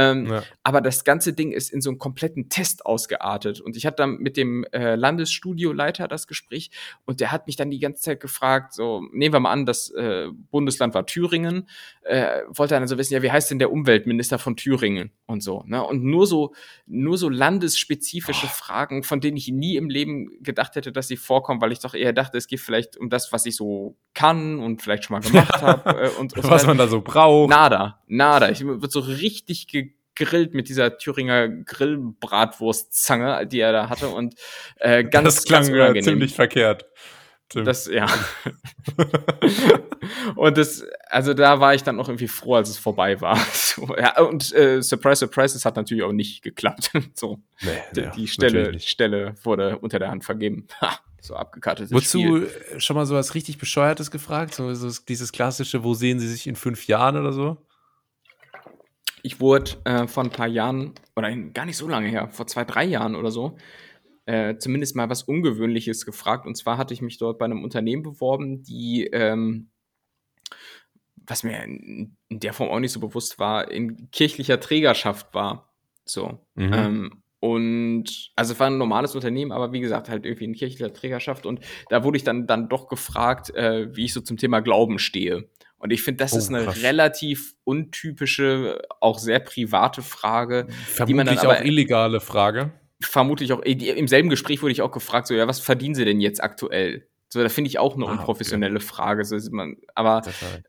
Ähm, ja. Aber das ganze Ding ist in so einen kompletten Test ausgeartet. Und ich hatte dann mit dem äh, Landesstudioleiter das Gespräch und der hat mich dann die ganze Zeit gefragt, so, nehmen wir mal an, das äh, Bundesland war Thüringen, äh, wollte dann so wissen, ja, wie heißt denn der Umweltminister von Thüringen und so. Ne? Und nur so, nur so landesspezifische oh. Fragen, von denen ich nie im Leben gedacht hätte, dass sie vorkommen, weil ich doch eher dachte, es geht vielleicht um das, was ich so kann und vielleicht schon mal gemacht habe. Äh, und, und was man da so braucht. Nada, nada. Ich wird so richtig gegrillt mit dieser Thüringer Grillbratwurstzange, die er da hatte und äh, ganz, das klang ganz unangenehm. ziemlich verkehrt. Das, ja. und das, also da war ich dann noch irgendwie froh, als es vorbei war. So, ja, und äh, surprise, surprise, es hat natürlich auch nicht geklappt. so, nee, die, ja, die Stelle, Stelle wurde unter der Hand vergeben. Ha, so abgekartet. Wurdest du schon mal so was richtig Bescheuertes gefragt? So, so dieses klassische, wo sehen Sie sich in fünf Jahren oder so? Ich wurde äh, vor ein paar Jahren, oder gar nicht so lange her, vor zwei, drei Jahren oder so, äh, zumindest mal was Ungewöhnliches gefragt. Und zwar hatte ich mich dort bei einem Unternehmen beworben, die, ähm, was mir in, der Form auch nicht so bewusst war, in kirchlicher Trägerschaft war. So. Mhm. Ähm, und also es war ein normales Unternehmen, aber wie gesagt, halt irgendwie in kirchlicher Trägerschaft. Und da wurde ich dann, dann doch gefragt, äh, wie ich so zum Thema Glauben stehe. Und ich finde, das oh, ist eine krass. relativ untypische, auch sehr private Frage. Vermutlich die man dann aber, auch illegale Frage. Vermutlich auch, im selben Gespräch wurde ich auch gefragt, so, ja, was verdienen Sie denn jetzt aktuell? So, da finde ich auch eine ah, unprofessionelle okay. Frage. So, man, aber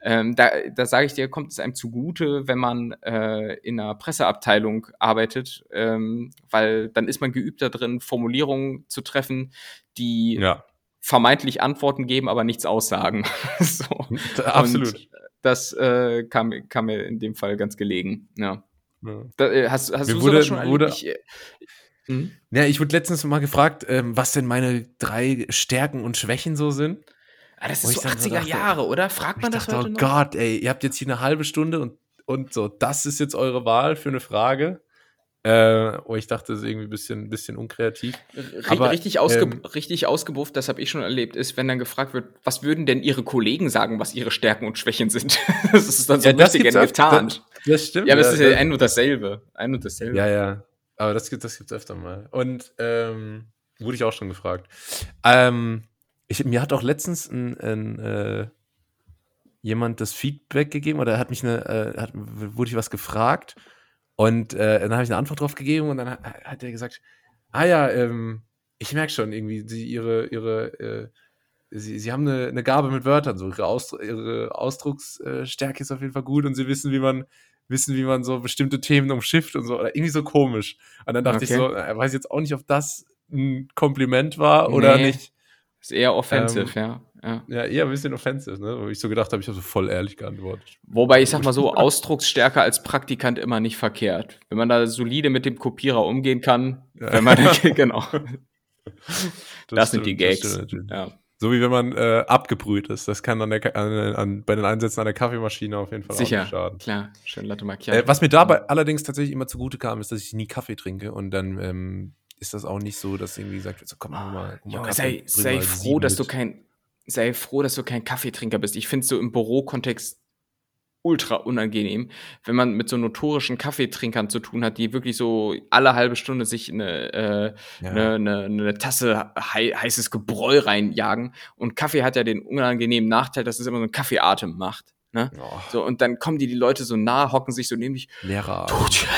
ähm, da, da sage ich dir, kommt es einem zugute, wenn man äh, in einer Presseabteilung arbeitet, ähm, weil dann ist man geübt da drin, Formulierungen zu treffen, die ja vermeintlich Antworten geben, aber nichts aussagen. so. Absolut. Und das äh, kam, kam mir in dem Fall ganz gelegen. Ja. ja. Da, äh, hast hast du wurde, schon wurde, ich, äh, hm? Ja, ich wurde letztens mal gefragt, ähm, was denn meine drei Stärken und Schwächen so sind. Ah, das ist so 80er dachte, Jahre, oder? Fragt man das dachte, heute oh noch? Oh Gott, ey, ihr habt jetzt hier eine halbe Stunde und, und so, das ist jetzt eure Wahl für eine Frage. Äh, oh, ich dachte, das ist irgendwie ein bisschen, bisschen unkreativ. Aber, richtig, ausge ähm, richtig ausgebufft, das habe ich schon erlebt, ist, wenn dann gefragt wird, was würden denn Ihre Kollegen sagen, was ihre Stärken und Schwächen sind? das ist dann so ja, richtig getan. Das, das, stimmt. Ja, aber es ist ja ein und dasselbe. Ein und dasselbe. Ja, ja. Aber das gibt es das öfter mal. Und ähm, wurde ich auch schon gefragt. Ähm, ich, mir hat auch letztens ein, ein äh, jemand das Feedback gegeben oder hat mich eine, äh, hat, wurde ich was gefragt und äh, dann habe ich eine Antwort drauf gegeben und dann hat, hat er gesagt, ah ja, ähm, ich merke schon irgendwie, sie, ihre, ihre, äh, sie, sie haben eine, eine Gabe mit Wörtern, so ihre, Ausdru ihre Ausdrucksstärke ist auf jeden Fall gut und sie wissen, wie man, wissen, wie man so bestimmte Themen umschifft und so, oder irgendwie so komisch. Und dann dachte okay. ich so, er weiß jetzt auch nicht, ob das ein Kompliment war nee, oder nicht. Ist eher offensive, ähm, ja. Ja. ja, eher ein bisschen offensiv, ne? Wo ich so gedacht habe, ich habe so voll ehrlich geantwortet. Wobei ich sag mal so, Ausdrucksstärke als Praktikant immer nicht verkehrt. Wenn man da solide mit dem Kopierer umgehen kann, ja. wenn man, genau. Das, sind die stimmt, das Gags. stimmt. Ja. So wie wenn man äh, abgebrüht ist. Das kann an der, an, an, bei den Einsätzen an der Kaffeemaschine auf jeden Fall auch Sicher, nicht schaden. klar. Schön Latte Macchiato. Äh, was mir dabei allerdings tatsächlich immer zugute kam, ist, dass ich nie Kaffee trinke und dann ähm, ist das auch nicht so, dass irgendwie gesagt wird, so komm hol mal, hol mal Junge, Kaffee, sei, sei froh, dass du kein, sei froh, dass du kein Kaffeetrinker bist. Ich finde es so im Bürokontext ultra unangenehm, wenn man mit so notorischen Kaffeetrinkern zu tun hat, die wirklich so alle halbe Stunde sich eine, äh, Ja. eine, eine, eine Tasse hei heißes Gebräu reinjagen. Und Kaffee hat ja den unangenehmen Nachteil, dass es immer so einen Kaffeeatem macht. Ne? Oh, So, und dann kommen die, die Leute so nah, hocken sich so neben dich, Lehrer. Du, Tim,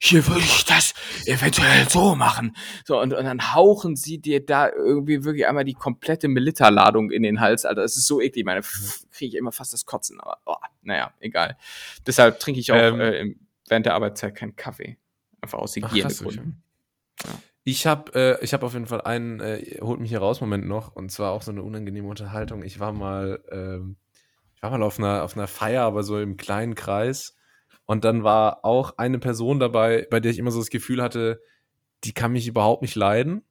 hier würde ich das eventuell so machen. So, und, und dann hauchen sie dir da irgendwie wirklich einmal die komplette Melitta-Ladung in den Hals, Alter. Das ist so eklig. Ich meine, kriege ich immer fast das Kotzen, aber oh, naja, egal. Deshalb trinke ich auch Ähm. äh, während der Arbeitszeit keinen Kaffee. Einfach aus Hygienegründen. Ich habe äh, ich hab auf jeden Fall einen, äh, holt mich hier raus, Moment noch, und zwar auch so eine unangenehme Unterhaltung. Ich war mal, ähm, ich war mal auf einer, auf einer Feier, aber so im kleinen Kreis. Und dann war auch eine Person dabei, bei der ich immer so das Gefühl hatte, die kann mich überhaupt nicht leiden.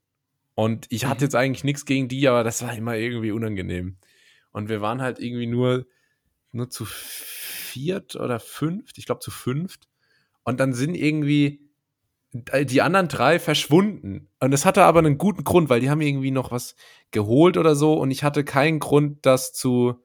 Und ich hatte Mhm. jetzt eigentlich nichts gegen die, aber das war immer irgendwie unangenehm. Und wir waren halt irgendwie nur, nur zu viert oder fünft, ich glaube zu fünft. Und dann sind irgendwie die anderen drei verschwunden. Und es hatte aber einen guten Grund, weil die haben irgendwie noch was geholt oder so und ich hatte keinen Grund, das zu,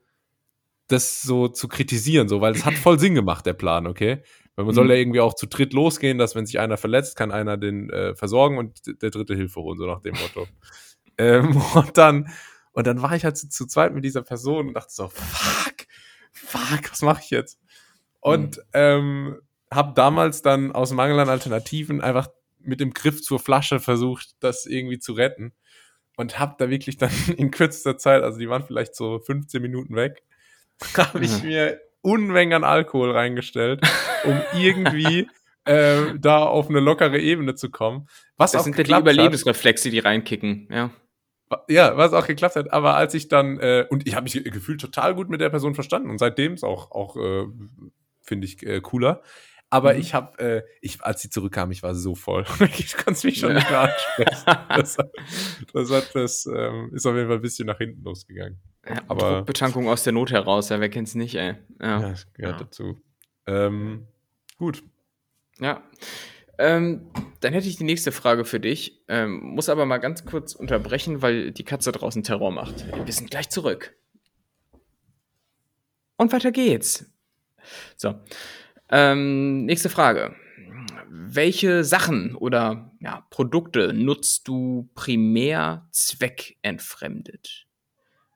das so zu kritisieren, so, weil es hat voll Sinn gemacht, der Plan, okay? Weil man soll Mhm. ja irgendwie auch zu dritt losgehen, dass wenn sich einer verletzt, kann einer den äh, versorgen und der dritte Hilfe holen, so nach dem Motto. ähm, und dann, und dann war ich halt zu, zu zweit mit dieser Person und dachte so, fuck, fuck, was mache ich jetzt? Und ähm, habe damals dann aus Mangel an Alternativen einfach mit dem Griff zur Flasche versucht, das irgendwie zu retten. Und habe da wirklich dann in kürzester Zeit, also die waren vielleicht so 15 Minuten weg, habe ich Mhm. mir Unmengen an Alkohol reingestellt, um irgendwie äh, da auf eine lockere Ebene zu kommen. Was Das auch sind die geklappt hat. Überlebensreflexe, die reinkicken, ja. Ja, was auch geklappt hat. Aber als ich dann, äh, und ich habe mich gefühlt total gut mit der Person verstanden und seitdem ist auch, auch äh, finde ich, äh, cooler. Aber Mhm. ich habe, äh, ich, als sie zurückkam, ich war so voll. ich konnte mich schon Ja. nicht mehr ansprechen. Das, hat- das, hat, das ähm, ist auf jeden Fall ein bisschen nach hinten losgegangen. Ja Aber- Druckbetankung aus der Not heraus, ja, wer kennt's nicht, ey. Ja, Ja. das gehört Ja. dazu. Ähm, gut. Ja. Ähm, dann hätte ich die nächste Frage für dich. Ähm, muss aber mal ganz kurz unterbrechen, weil die Katze draußen Terror macht. Wir sind gleich zurück. Und weiter geht's. So. Ähm, nächste Frage. Welche Sachen oder ja, Produkte nutzt du primär zweckentfremdet?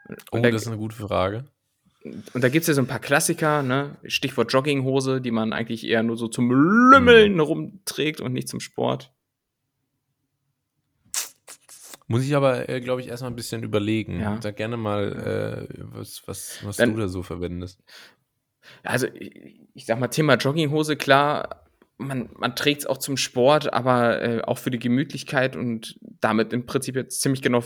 Oh, Und da- das ist eine gute Frage. und da gibt es ja so ein paar Klassiker, ne? Stichwort Jogginghose, die man eigentlich eher nur so zum Lümmeln rumträgt und nicht zum Sport. Muss ich aber, äh, glaube ich, erstmal ein bisschen überlegen. Ja. Sag gerne mal, äh, was, was, was Dann- du da so verwendest. Also, ich ich sag mal, Thema Jogginghose, klar, man, man trägt es auch zum Sport, aber äh, auch für die Gemütlichkeit und damit im Prinzip jetzt ziemlich genau,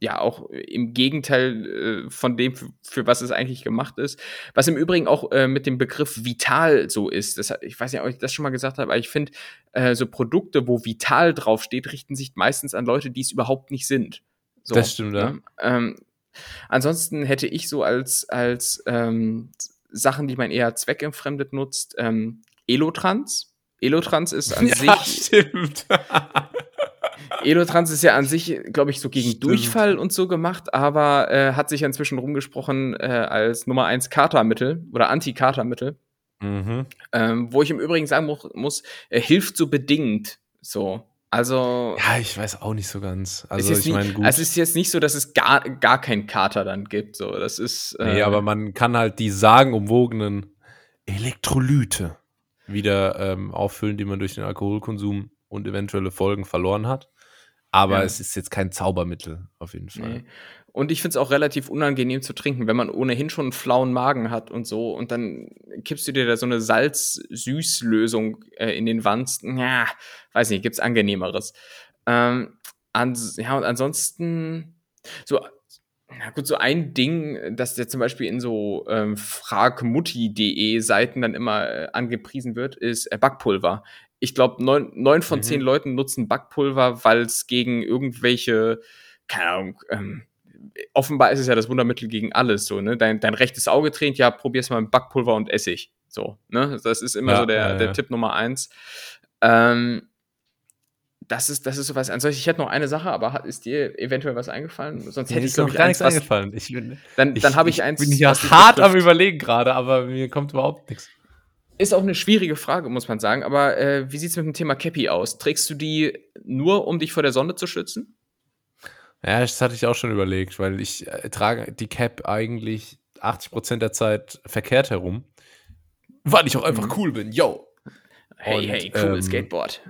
ja, auch im Gegenteil äh, von dem, für, für was es eigentlich gemacht ist. Was im Übrigen auch äh, mit dem Begriff vital so ist. Das, ich weiß nicht, ob ich das schon mal gesagt habe, aber ich finde, äh, so Produkte, wo vital draufsteht, richten sich meistens an Leute, die es überhaupt nicht sind. So, Das stimmt, ja. ne? Ähm, ansonsten hätte ich so als, als ähm, Sachen, die man eher zweckentfremdet nutzt, ähm, Elotrans. Elotrans ist an sich, stimmt. Elotrans ist ja an sich, glaube ich, so gegen Stimmt. Durchfall und so gemacht, aber äh, hat sich ja inzwischen rumgesprochen äh, als Nummer 1 Katermittel oder Anti-Katermittel. mhm. Ähm, wo ich im Übrigen sagen mu muss, äh, hilft so bedingt. So. Also, Ja, ich weiß auch nicht so ganz. es Also ist ich meine, gut. es ist jetzt nicht so, dass es gar, gar keinen Kater dann gibt. So, das ist. äh, nee, aber man kann halt die sagenumwogenen Elektrolyte wieder ähm, auffüllen, die man durch den Alkoholkonsum und eventuelle Folgen verloren hat. Aber Ja. es ist jetzt kein Zaubermittel, auf jeden Fall. Nee. Und ich finde es auch relativ unangenehm zu trinken, wenn man ohnehin schon einen flauen Magen hat und so. Und dann kippst du dir da so eine Salz-Süß-Lösung äh, in den Wanst. Ja, weiß nicht, gibt's angenehmeres. Ähm, ans ja, und ansonsten, so, na gut, so ein Ding, das ja zum Beispiel in so ähm, fragmutti.de Seiten dann immer äh, angepriesen wird, ist äh, Backpulver. Ich glaube, neun, neun von Mhm. zehn Leuten nutzen Backpulver, weil es gegen irgendwelche, keine Ahnung, ähm, offenbar ist es ja das Wundermittel gegen alles so, ne? Dein, dein rechtes Auge tränt, ja, probier's mal mit Backpulver und Essig. So, ne? Das ist immer Ja, so der, ja, ja. der Tipp Nummer eins. Ähm, das ist, das ist sowas. Ansonsten, ich hätte noch eine Sache, aber ist dir eventuell was eingefallen? Sonst hätte ich, glaube ich, eins, was, eingefallen. Ich bin, dann, dann habe ich, eins. bin ja hart am überlegen gerade, aber mir kommt überhaupt nichts. Ist auch eine schwierige Frage, muss man sagen. Aber äh, wie sieht's mit dem Thema Cappy aus? Trägst du die nur, um dich vor der Sonne zu schützen? Ja, das hatte ich auch schon überlegt, weil ich äh, trage die Cap eigentlich 80% der Zeit verkehrt herum. Weil ich auch einfach Mhm. cool bin, yo. Hey, Und, hey, cool ähm, Skateboard.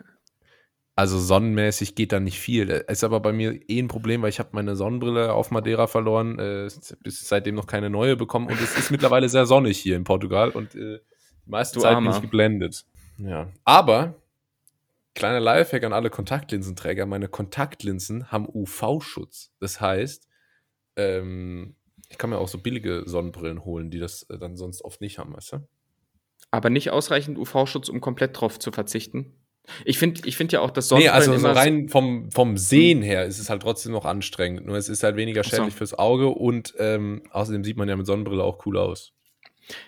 Also sonnenmäßig geht da nicht viel. Ist aber bei mir eh ein Problem, weil ich habe meine Sonnenbrille auf Madeira verloren, äh, bis seitdem noch keine neue bekommen und es ist mittlerweile sehr sonnig hier in Portugal und äh, die meiste Du Zeit bin ich geblendet. Ja. Aber kleiner Lifehack an alle Kontaktlinsenträger, meine Kontaktlinsen haben UV-Schutz. Das heißt, ähm, ich kann mir auch so billige Sonnenbrillen holen, die das äh, dann sonst oft nicht haben, weißt du? Aber nicht ausreichend UV-Schutz, um komplett drauf zu verzichten. Ich finde ich find ja auch, dass Nee, Sonnenbrillen also so rein vom, vom Sehen her ist es halt trotzdem noch anstrengend. Nur es ist halt weniger Ach so. schädlich fürs Auge und ähm, außerdem sieht man ja mit Sonnenbrille auch cool aus.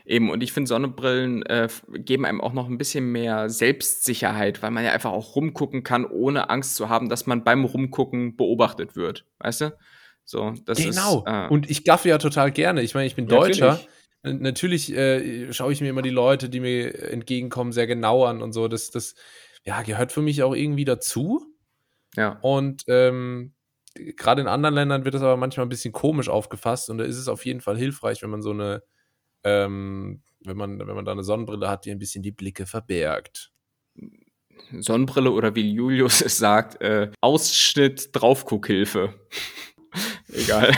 Eben, und ich finde, Sonnenbrillen äh, geben einem auch noch ein bisschen mehr Selbstsicherheit, weil man ja einfach auch rumgucken kann, ohne Angst zu haben, dass man beim Rumgucken beobachtet wird. Weißt du? So, das genau. ist. Äh, und ich gaffe ja total gerne. Ich meine, ich bin Deutscher. natürlich. Natürlich äh, schaue ich mir immer die Leute, die mir entgegenkommen, sehr genau an und so. Das, das ja, gehört für mich auch irgendwie dazu. ja. Und ähm, gerade in anderen Ländern wird das aber manchmal ein bisschen komisch aufgefasst und da ist es auf jeden Fall hilfreich, wenn man so eine, ähm, wenn man, wenn man da eine Sonnenbrille hat, die ein bisschen die Blicke verbergt. Sonnenbrille oder wie Julius es sagt, äh, Ausschnitt Draufguckhilfe. Egal.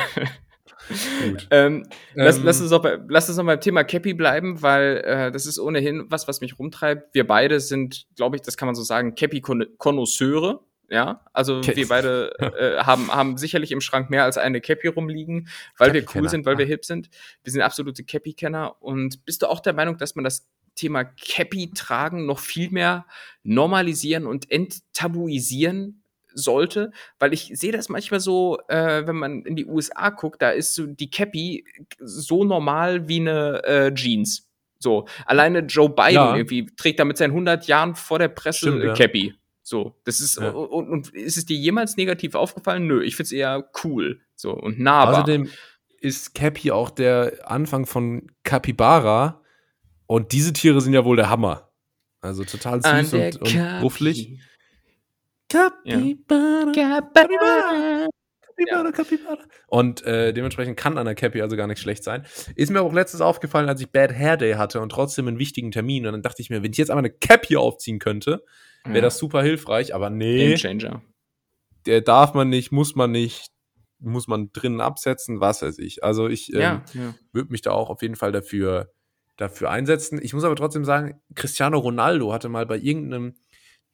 Gut. ähm, lass, Ähm, lass, uns auch bei, lass uns noch beim Thema Cappy bleiben, weil äh, das ist ohnehin was, was mich rumtreibt. Wir beide sind, glaube ich, das kann man so sagen, Cappy-Konnoisseure. Ja, also Ca- wir beide äh, haben, haben sicherlich im Schrank mehr als eine Cappy rumliegen, weil wir cool sind, weil wir ah. hip sind. Wir sind absolute Cappy-Kenner. Und bist du auch der Meinung, dass man das Thema Cappy tragen noch viel mehr normalisieren und enttabuisieren sollte, weil ich sehe das manchmal so, äh, wenn man in die USA guckt, da ist so die Cappy so normal wie eine äh, Jeans. So, alleine Joe Biden Ja. irgendwie trägt da mit seinen 100 Jahren vor der Presse Stimmt, äh, ja. Cappy. So, das ist Ja. und, und ist es dir jemals negativ aufgefallen? Nö, ich find's eher cool so und nahbar. Außerdem ist Cappy auch der Anfang von Capybara und diese Tiere sind ja wohl der Hammer. Also total süß und, und rufflig. Capybara. Capybara, Capybara. Und äh, dementsprechend kann an der Cappy also gar nicht schlecht sein. Ist mir auch letztens aufgefallen, als ich Bad Hair Day hatte und trotzdem einen wichtigen Termin. Und dann dachte ich mir, wenn ich jetzt einmal eine Cappy aufziehen könnte, wäre das super hilfreich. Aber nee, Gamechanger. der darf man nicht, muss man nicht, muss man drinnen absetzen, was weiß ich. Also ich ähm, Ja, ja. würde mich da auch auf jeden Fall dafür, dafür einsetzen. Ich muss aber trotzdem sagen, Cristiano Ronaldo hatte mal bei irgendeinem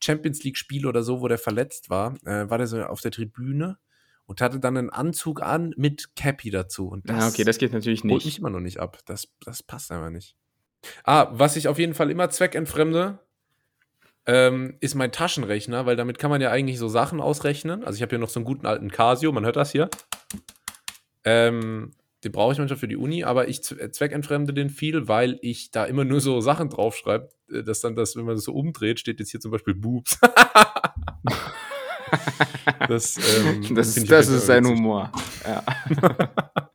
Champions League-Spiel oder so, wo der verletzt war, äh, war der so auf der Tribüne und hatte dann einen Anzug an mit Cappy dazu. Und das, Ja, okay, das geht natürlich holt mich nicht. immer noch nicht ab. Das, das passt einfach nicht. Ah, was ich auf jeden Fall immer zweckentfremde, ähm, ist mein Taschenrechner, weil damit kann man ja eigentlich so Sachen ausrechnen. Also ich habe hier noch so einen guten alten Casio, man hört das hier. Ähm, den brauche ich manchmal für die Uni, aber ich zweckentfremde den viel, weil ich da immer nur so Sachen draufschreibe, äh, dass dann das, wenn man das so umdreht, steht jetzt hier zum Beispiel Boobs. das ähm, Das, das ist sein. Humor. Ja.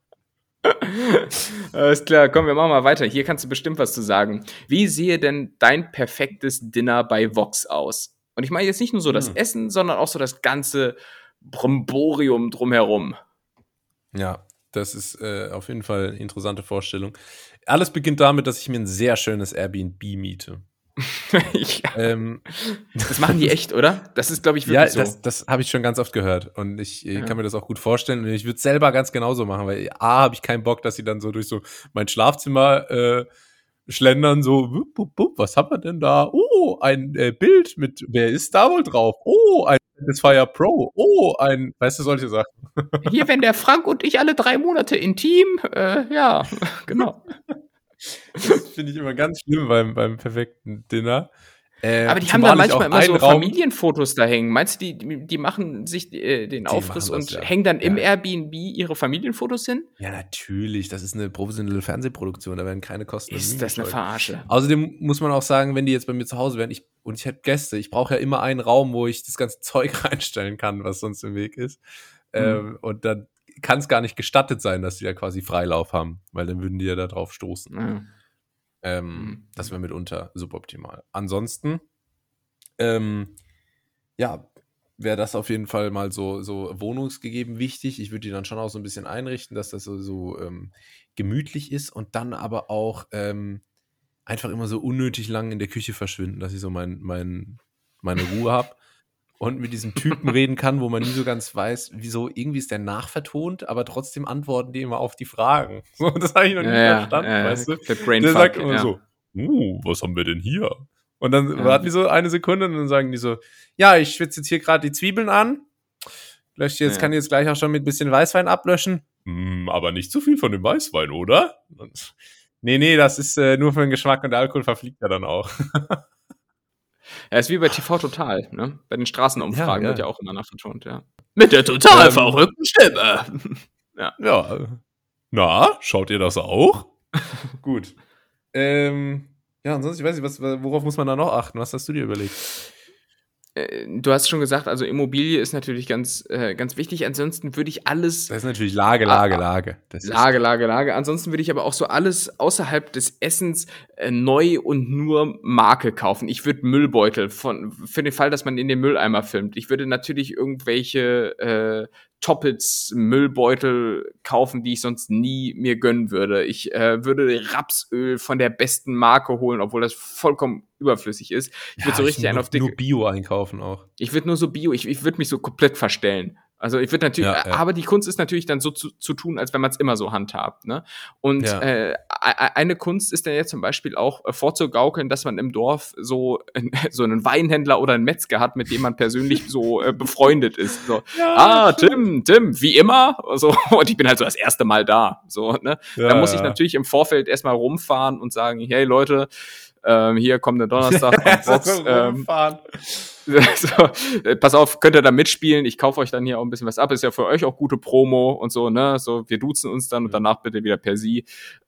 Alles klar, komm, wir machen mal weiter. Hier kannst du bestimmt was zu sagen. Wie sehe denn dein perfektes Dinner bei Vox aus? Und ich meine jetzt nicht nur so das Hm. Essen, sondern auch so das ganze Bromborium drumherum. Ja, das ist äh, auf jeden Fall eine interessante Vorstellung. Alles beginnt damit, dass ich mir ein sehr schönes Airbnb miete. ja, Ähm, das machen die echt, oder? Das ist, glaube ich, ja, wirklich so. das, das habe ich schon ganz oft gehört und ich äh, Ja. kann mir das auch gut vorstellen und ich würde es selber ganz genauso machen, weil A, habe ich keinen Bock, dass sie dann so durch so mein Schlafzimmer äh, schlendern, so, wupp, wupp, wupp, was haben wir denn da? Oh, ein äh, Bild mit, wer ist da wohl drauf? Oh, ein Satisfyer Pro. Oh, ein, weißt du, solche Sachen. Hier, wenn der Frank und ich alle drei Monate intim, äh, ja, genau. Das finde ich immer ganz schlimm beim, beim perfekten Dinner. Äh, Aber die haben dann manchmal immer so Raum- Familienfotos da hängen. Meinst du, die, die die machen sich äh, den Aufriss machen das, und ja. hängen dann im Ja. Airbnb ihre Familienfotos hin? Ja, natürlich. Das ist eine professionelle Fernsehproduktion. Da werden keine Kosten. Ist das eine. Verarsche? Außerdem muss man auch sagen, wenn die jetzt bei mir zu Hause wären, ich, und ich hätte Gäste, ich brauche ja immer einen Raum, wo ich das ganze Zeug reinstellen kann, was sonst im Weg ist. Mhm. Ähm, und dann kann es gar nicht gestattet sein, dass die da quasi Freilauf haben, weil dann würden die ja da drauf stoßen. Ja. Ähm, Mhm. Das wäre mitunter suboptimal. Ansonsten, ähm, ja, wäre das auf jeden Fall mal so, so wohnungsgegeben wichtig. Ich würde die dann schon auch so ein bisschen einrichten, dass das so, so ähm, gemütlich ist und dann aber auch ähm, einfach immer so unnötig lang in der Küche verschwinden, dass ich so mein, mein, meine Ruhe habe und mit diesem Typen reden kann, wo man nie so ganz weiß, wieso irgendwie ist der nachvertont, aber trotzdem antworten die immer auf die Fragen. So, das habe ich noch nie verstanden, weißt du? Brainfuck, Der sagt immer ja. so, uh, was haben wir denn hier? Und dann Ja. warten die so eine Sekunde und dann sagen die so, ja, ich schwitze jetzt hier gerade die Zwiebeln an. Löscht jetzt, Ja. kann jetzt gleich auch schon mit ein bisschen Weißwein ablöschen. Hm, aber nicht zu viel von dem Weißwein, oder? Und, nee, nee, das ist äh, nur für den Geschmack und der Alkohol verfliegt ja dann auch. Ja, ist wie bei TV Total, ne? Bei den Straßenumfragen Ja, ja. wird ja auch immer nachvertont, ja. Mit der total Ähm, verrückten Stimme. Ja. äh, Na, schaut ihr das auch? Gut. Ähm, ja, ansonsten, ich weiß nicht, was, worauf muss man da noch achten? Was hast du dir überlegt? Äh, Du hast schon gesagt, also Immobilie ist natürlich ganz, äh, ganz wichtig. Ansonsten würde ich alles Das ist natürlich Lage, Lage, Lage. Das Lage, Lage, Lage. Ansonsten würde ich aber auch so alles außerhalb des Essens äh, neu und nur Marke kaufen. Ich würde Müllbeutel von, für den Fall, dass man in den Mülleimer filmt. Ich würde natürlich irgendwelche äh, Toppets Müllbeutel kaufen, die ich sonst nie mir gönnen würde. Ich äh, würde Rapsöl von der besten Marke holen, obwohl das vollkommen überflüssig ist. Ich würde so richtig einen nur, auf dicke nur Bio einkaufen auch. ich würde nur so Bio, ich, ich würde mich so komplett verstellen. Also ich würde natürlich, Ja, ja. aber die Kunst ist natürlich dann so zu, zu tun, als wenn man es immer so handhabt. Ne? Und Ja. äh, eine Kunst ist dann ja zum Beispiel auch äh, vorzugaukeln, dass man im Dorf so, so einen Weinhändler oder einen Metzger hat, mit dem man persönlich so äh, befreundet ist. So, ah, Tim, Tim, wie immer. So, und ich bin halt so das erste Mal da. So, ne? da muss ich natürlich im Vorfeld erstmal rumfahren und sagen, hey Leute, ähm, hier kommt der Donnerstag Box. ähm, so, äh, pass auf, könnt ihr da mitspielen? Ich kaufe euch dann hier auch ein bisschen was ab. Ist ja für euch auch gute Promo und so, ne? So, wir duzen uns dann und danach bitte wieder per Sie.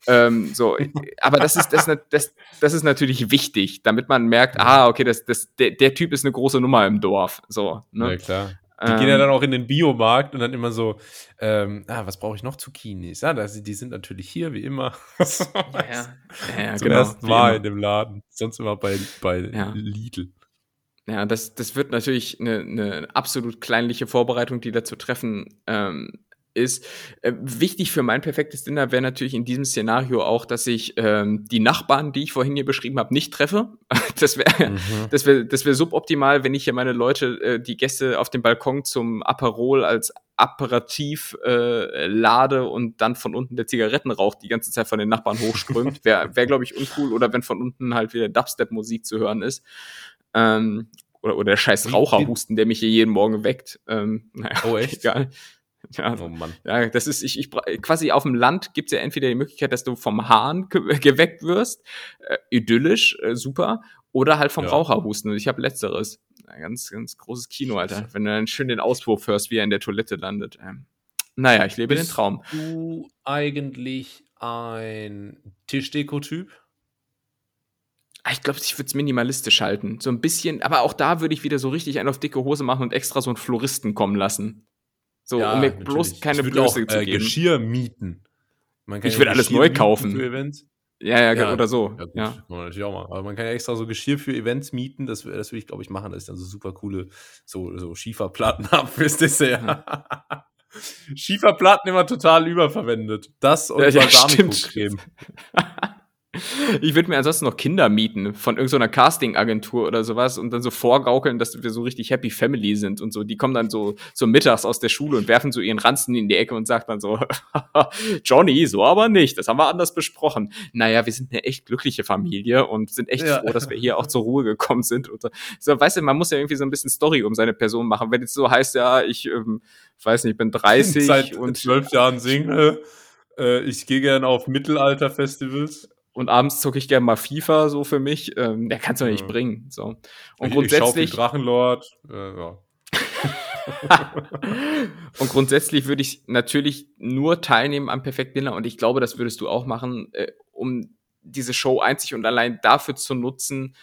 Ähm, so, aber das ist, das, das, das ist natürlich wichtig, damit man merkt, ah, okay, das, das, der, der Typ ist eine große Nummer im Dorf. So, Ja, ne? klar. Die Ähm, gehen ja dann auch in den Biomarkt und dann immer so, ähm, ah, was brauche ich noch? Zucchinis. Ja, das, die sind natürlich hier, wie immer. ja, ja, ja, Zum genau. ersten Mal in dem Laden. Sonst immer bei, bei Ja. Lidl. Ja, das, das wird natürlich eine, eine absolut kleinliche Vorbereitung, die da zu treffen ähm, ist. Äh, wichtig für mein perfektes Dinner wäre natürlich in diesem Szenario auch, dass ich ähm, die Nachbarn, die ich vorhin hier beschrieben habe, nicht treffe. Das wäre Mhm. das wäre das wäre suboptimal, wenn ich hier meine Leute, äh, die Gäste auf dem Balkon zum Aperol als Apparativ äh, lade und dann von unten der Zigarettenrauch die ganze Zeit von den Nachbarn hochströmt. Wäre, wär, glaube ich, uncool. Oder wenn von unten halt wieder Dubstep-Musik zu hören ist. Ähm, oder, oder der scheiß Raucherhusten, der mich hier jeden Morgen weckt. Ähm, naja, Oh, echt? egal. Ja, Oh Mann. ja, das ist, ich, ich, quasi auf dem Land gibt's ja entweder die Möglichkeit, dass du vom Hahn ge geweckt wirst, äh, idyllisch, äh, super, oder halt vom Ja. Raucherhusten. Und ich habe letzteres. Ein ganz, ganz großes Kino, Alter. Wenn du dann schön den Auspuff hörst, wie er in der Toilette landet. Ähm, naja, ich lebe den Bist Traum. du eigentlich ein Tischdeko-Typ? Ah, Ich glaube, ich würde es minimalistisch halten. So ein bisschen, aber auch da würde ich wieder so richtig einen auf dicke Hose machen und extra so einen Floristen kommen lassen. So, um mir bloß keine ich Blöße auch, zu äh, geben. Geschirr mieten. Man Ich ja würd alles Geschirr neu kaufen. Für Events. Ja, ja, Ja, oder so. Ja, gut, Ja. natürlich auch machen. Aber man kann ja extra so Geschirr für Events mieten. Das, das würde ich, glaube ich, machen. Das ist dann so super coole so, so Schieferplatten ab fürs Dessert. Schieferplatten immer total überverwendet. Das und Ja, ja, Balsamico-Creme. Ich würde mir ansonsten noch Kinder mieten von irgendeiner Casting-Agentur oder sowas und dann so vorgaukeln, dass wir so richtig Happy Family sind und so. Die kommen dann so, so mittags aus der Schule und werfen so ihren Ranzen in die Ecke und sagt dann so, Johnny, so aber nicht, das haben wir anders besprochen. Naja, wir sind eine echt glückliche Familie und sind echt Ja. froh, dass wir hier auch zur Ruhe gekommen sind. Und so. weißt du, man muss ja irgendwie so ein bisschen Story um seine Person machen. Wenn jetzt so heißt, ja, ich ähm, weiß nicht, ich bin 30 Seit und zwölf Jahren Single. Äh, ich gehe gerne auf Mittelalter-Festivals. Und abends zocke ich gerne mal FIFA so für mich. Ähm, der kannst du ja. nicht bringen. So. Und ich, grundsätzlich. Ich Drachenlord. Äh, ja. und grundsätzlich würde ich natürlich nur teilnehmen am Perfect Dinner und ich glaube, das würdest du auch machen, äh, um diese Show einzig und allein dafür zu nutzen,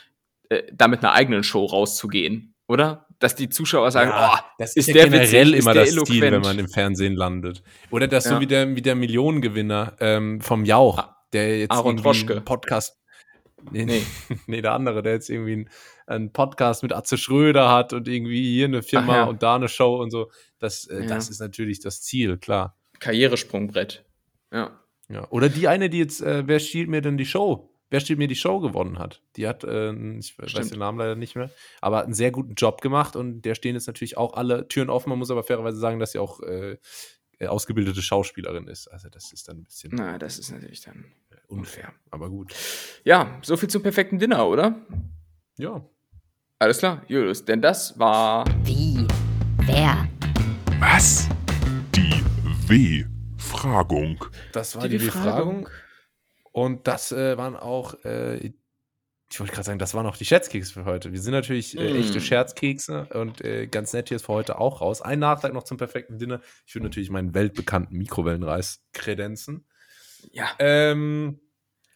äh, damit einer eigenen Show rauszugehen, oder? Dass die Zuschauer sagen, ja, oh, das ist, ist ja der generell witzig, immer das eloquent. Stil, wenn man im Fernsehen landet. Oder das ja. so wie der, wie der Millionengewinner ähm, vom Jauch, ah, der jetzt Aaron einen Podcast Nee, nee. nee, der andere, der jetzt irgendwie einen, Podcast mit Atze Schröder hat und irgendwie hier eine Firma ja. und da eine Show und so. Das, äh, ja. das ist natürlich das Ziel, klar. Karrieresprungbrett. Ja. ja. Oder die eine, die jetzt, äh, wer stiehlt mir denn die Show? Wer stiehlt mir die Show gewonnen hat? Die hat, äh, ich Stimmt. weiß den Namen leider nicht mehr, aber hat einen sehr guten Job gemacht und der stehen jetzt natürlich auch alle Türen offen. Man muss aber fairerweise sagen, dass sie auch äh, ausgebildete Schauspielerin ist. Also das ist dann ein bisschen. Na, das ist natürlich dann unfair, aber gut. Ja, so viel zum perfekten Dinner, oder? Ja. Alles klar, Julius, denn das war. Wie? Wer? Was? Die W-Fragung. Das war die, die W-Fragung. Und das äh, waren auch, äh, ich wollte gerade sagen, das waren auch die Scherzkekse für heute. Wir sind natürlich äh, echte mm. Scherzkekse und äh, ganz nett hier ist für heute auch raus. Ein Nachtrag noch zum perfekten Dinner. Ich würde natürlich meinen weltbekannten Mikrowellenreis kredenzen. Ja. Ähm,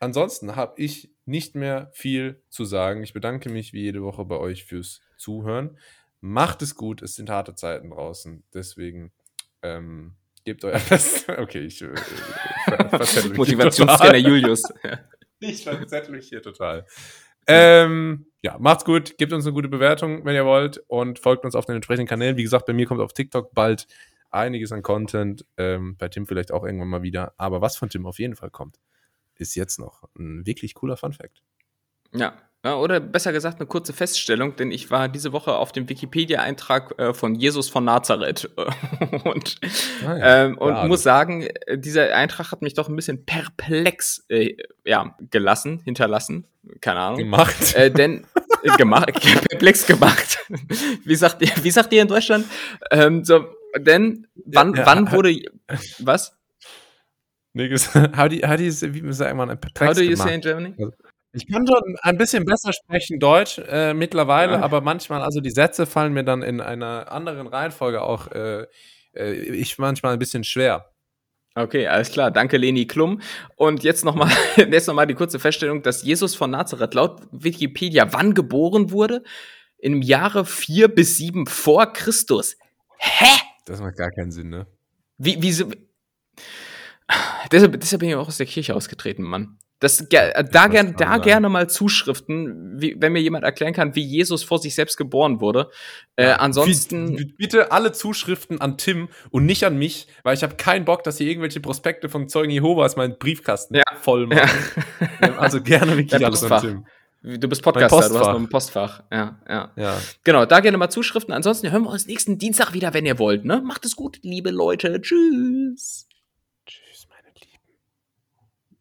ansonsten habe ich nicht mehr viel zu sagen. Ich bedanke mich wie jede Woche bei euch fürs Zuhören. Macht es gut, es sind harte Zeiten draußen. Deswegen ähm, gebt euer Bestes. Okay, ich äh, Motivationstrainer Julius. ich verzettel mich hier total. Ähm, ja, macht's gut, gebt uns eine gute Bewertung, wenn ihr wollt, und folgt uns auf den entsprechenden Kanälen. Wie gesagt, bei mir kommt auf TikTok bald einiges an Content. Ähm, bei Tim vielleicht auch irgendwann mal wieder. Aber was von Tim auf jeden Fall kommt, ist jetzt noch ein wirklich cooler Fun Fact. Ja, oder besser gesagt eine kurze Feststellung, denn ich war diese Woche auf dem Wikipedia-Eintrag äh, von Jesus von Nazareth und, ah ja. ähm, und muss sagen, äh, dieser Eintrag hat mich doch ein bisschen perplex äh, ja, gelassen, hinterlassen, keine Ahnung. Gemacht. Äh, denn äh, gemacht, perplex gemacht. wie sagt ihr, wie sagt ihr in Deutschland? Ähm, so, denn wann, ja, wann wurde was? Nee, how do you, how do you, wie sagt man, How do you say in Germany? Also, ich kann schon ein bisschen besser sprechen Deutsch äh, mittlerweile, ja. aber manchmal, also die Sätze fallen mir dann in einer anderen Reihenfolge auch, äh, äh, ich manchmal ein bisschen schwer. Okay, alles klar. Danke, Leni Klum. Und jetzt nochmal jetzt noch die kurze Feststellung, dass Jesus von Nazareth laut Wikipedia wann geboren wurde? Im Jahre 4 bis 7 vor Christus. Hä? Das macht gar keinen Sinn, ne? Wie, wie, deshalb, deshalb bin ich auch aus der Kirche ausgetreten, Mann. Das, äh, da, ger da gerne mal Zuschriften, wie, wenn mir jemand erklären kann, wie Jesus vor sich selbst geboren wurde. Äh, ansonsten. Bitte alle Zuschriften an Tim und nicht an mich, weil ich habe keinen Bock, dass ihr irgendwelche Prospekte von Zeugen Jehovas meinen Briefkasten ja. voll machen. Ja. Also gerne wirklich alles an Tim. Du bist Podcaster, du hast noch ein Postfach. Ja, ja, ja. Genau, da gerne mal Zuschriften. Ansonsten hören wir uns nächsten Dienstag wieder, wenn ihr wollt. Ne? Macht es gut, liebe Leute. Tschüss.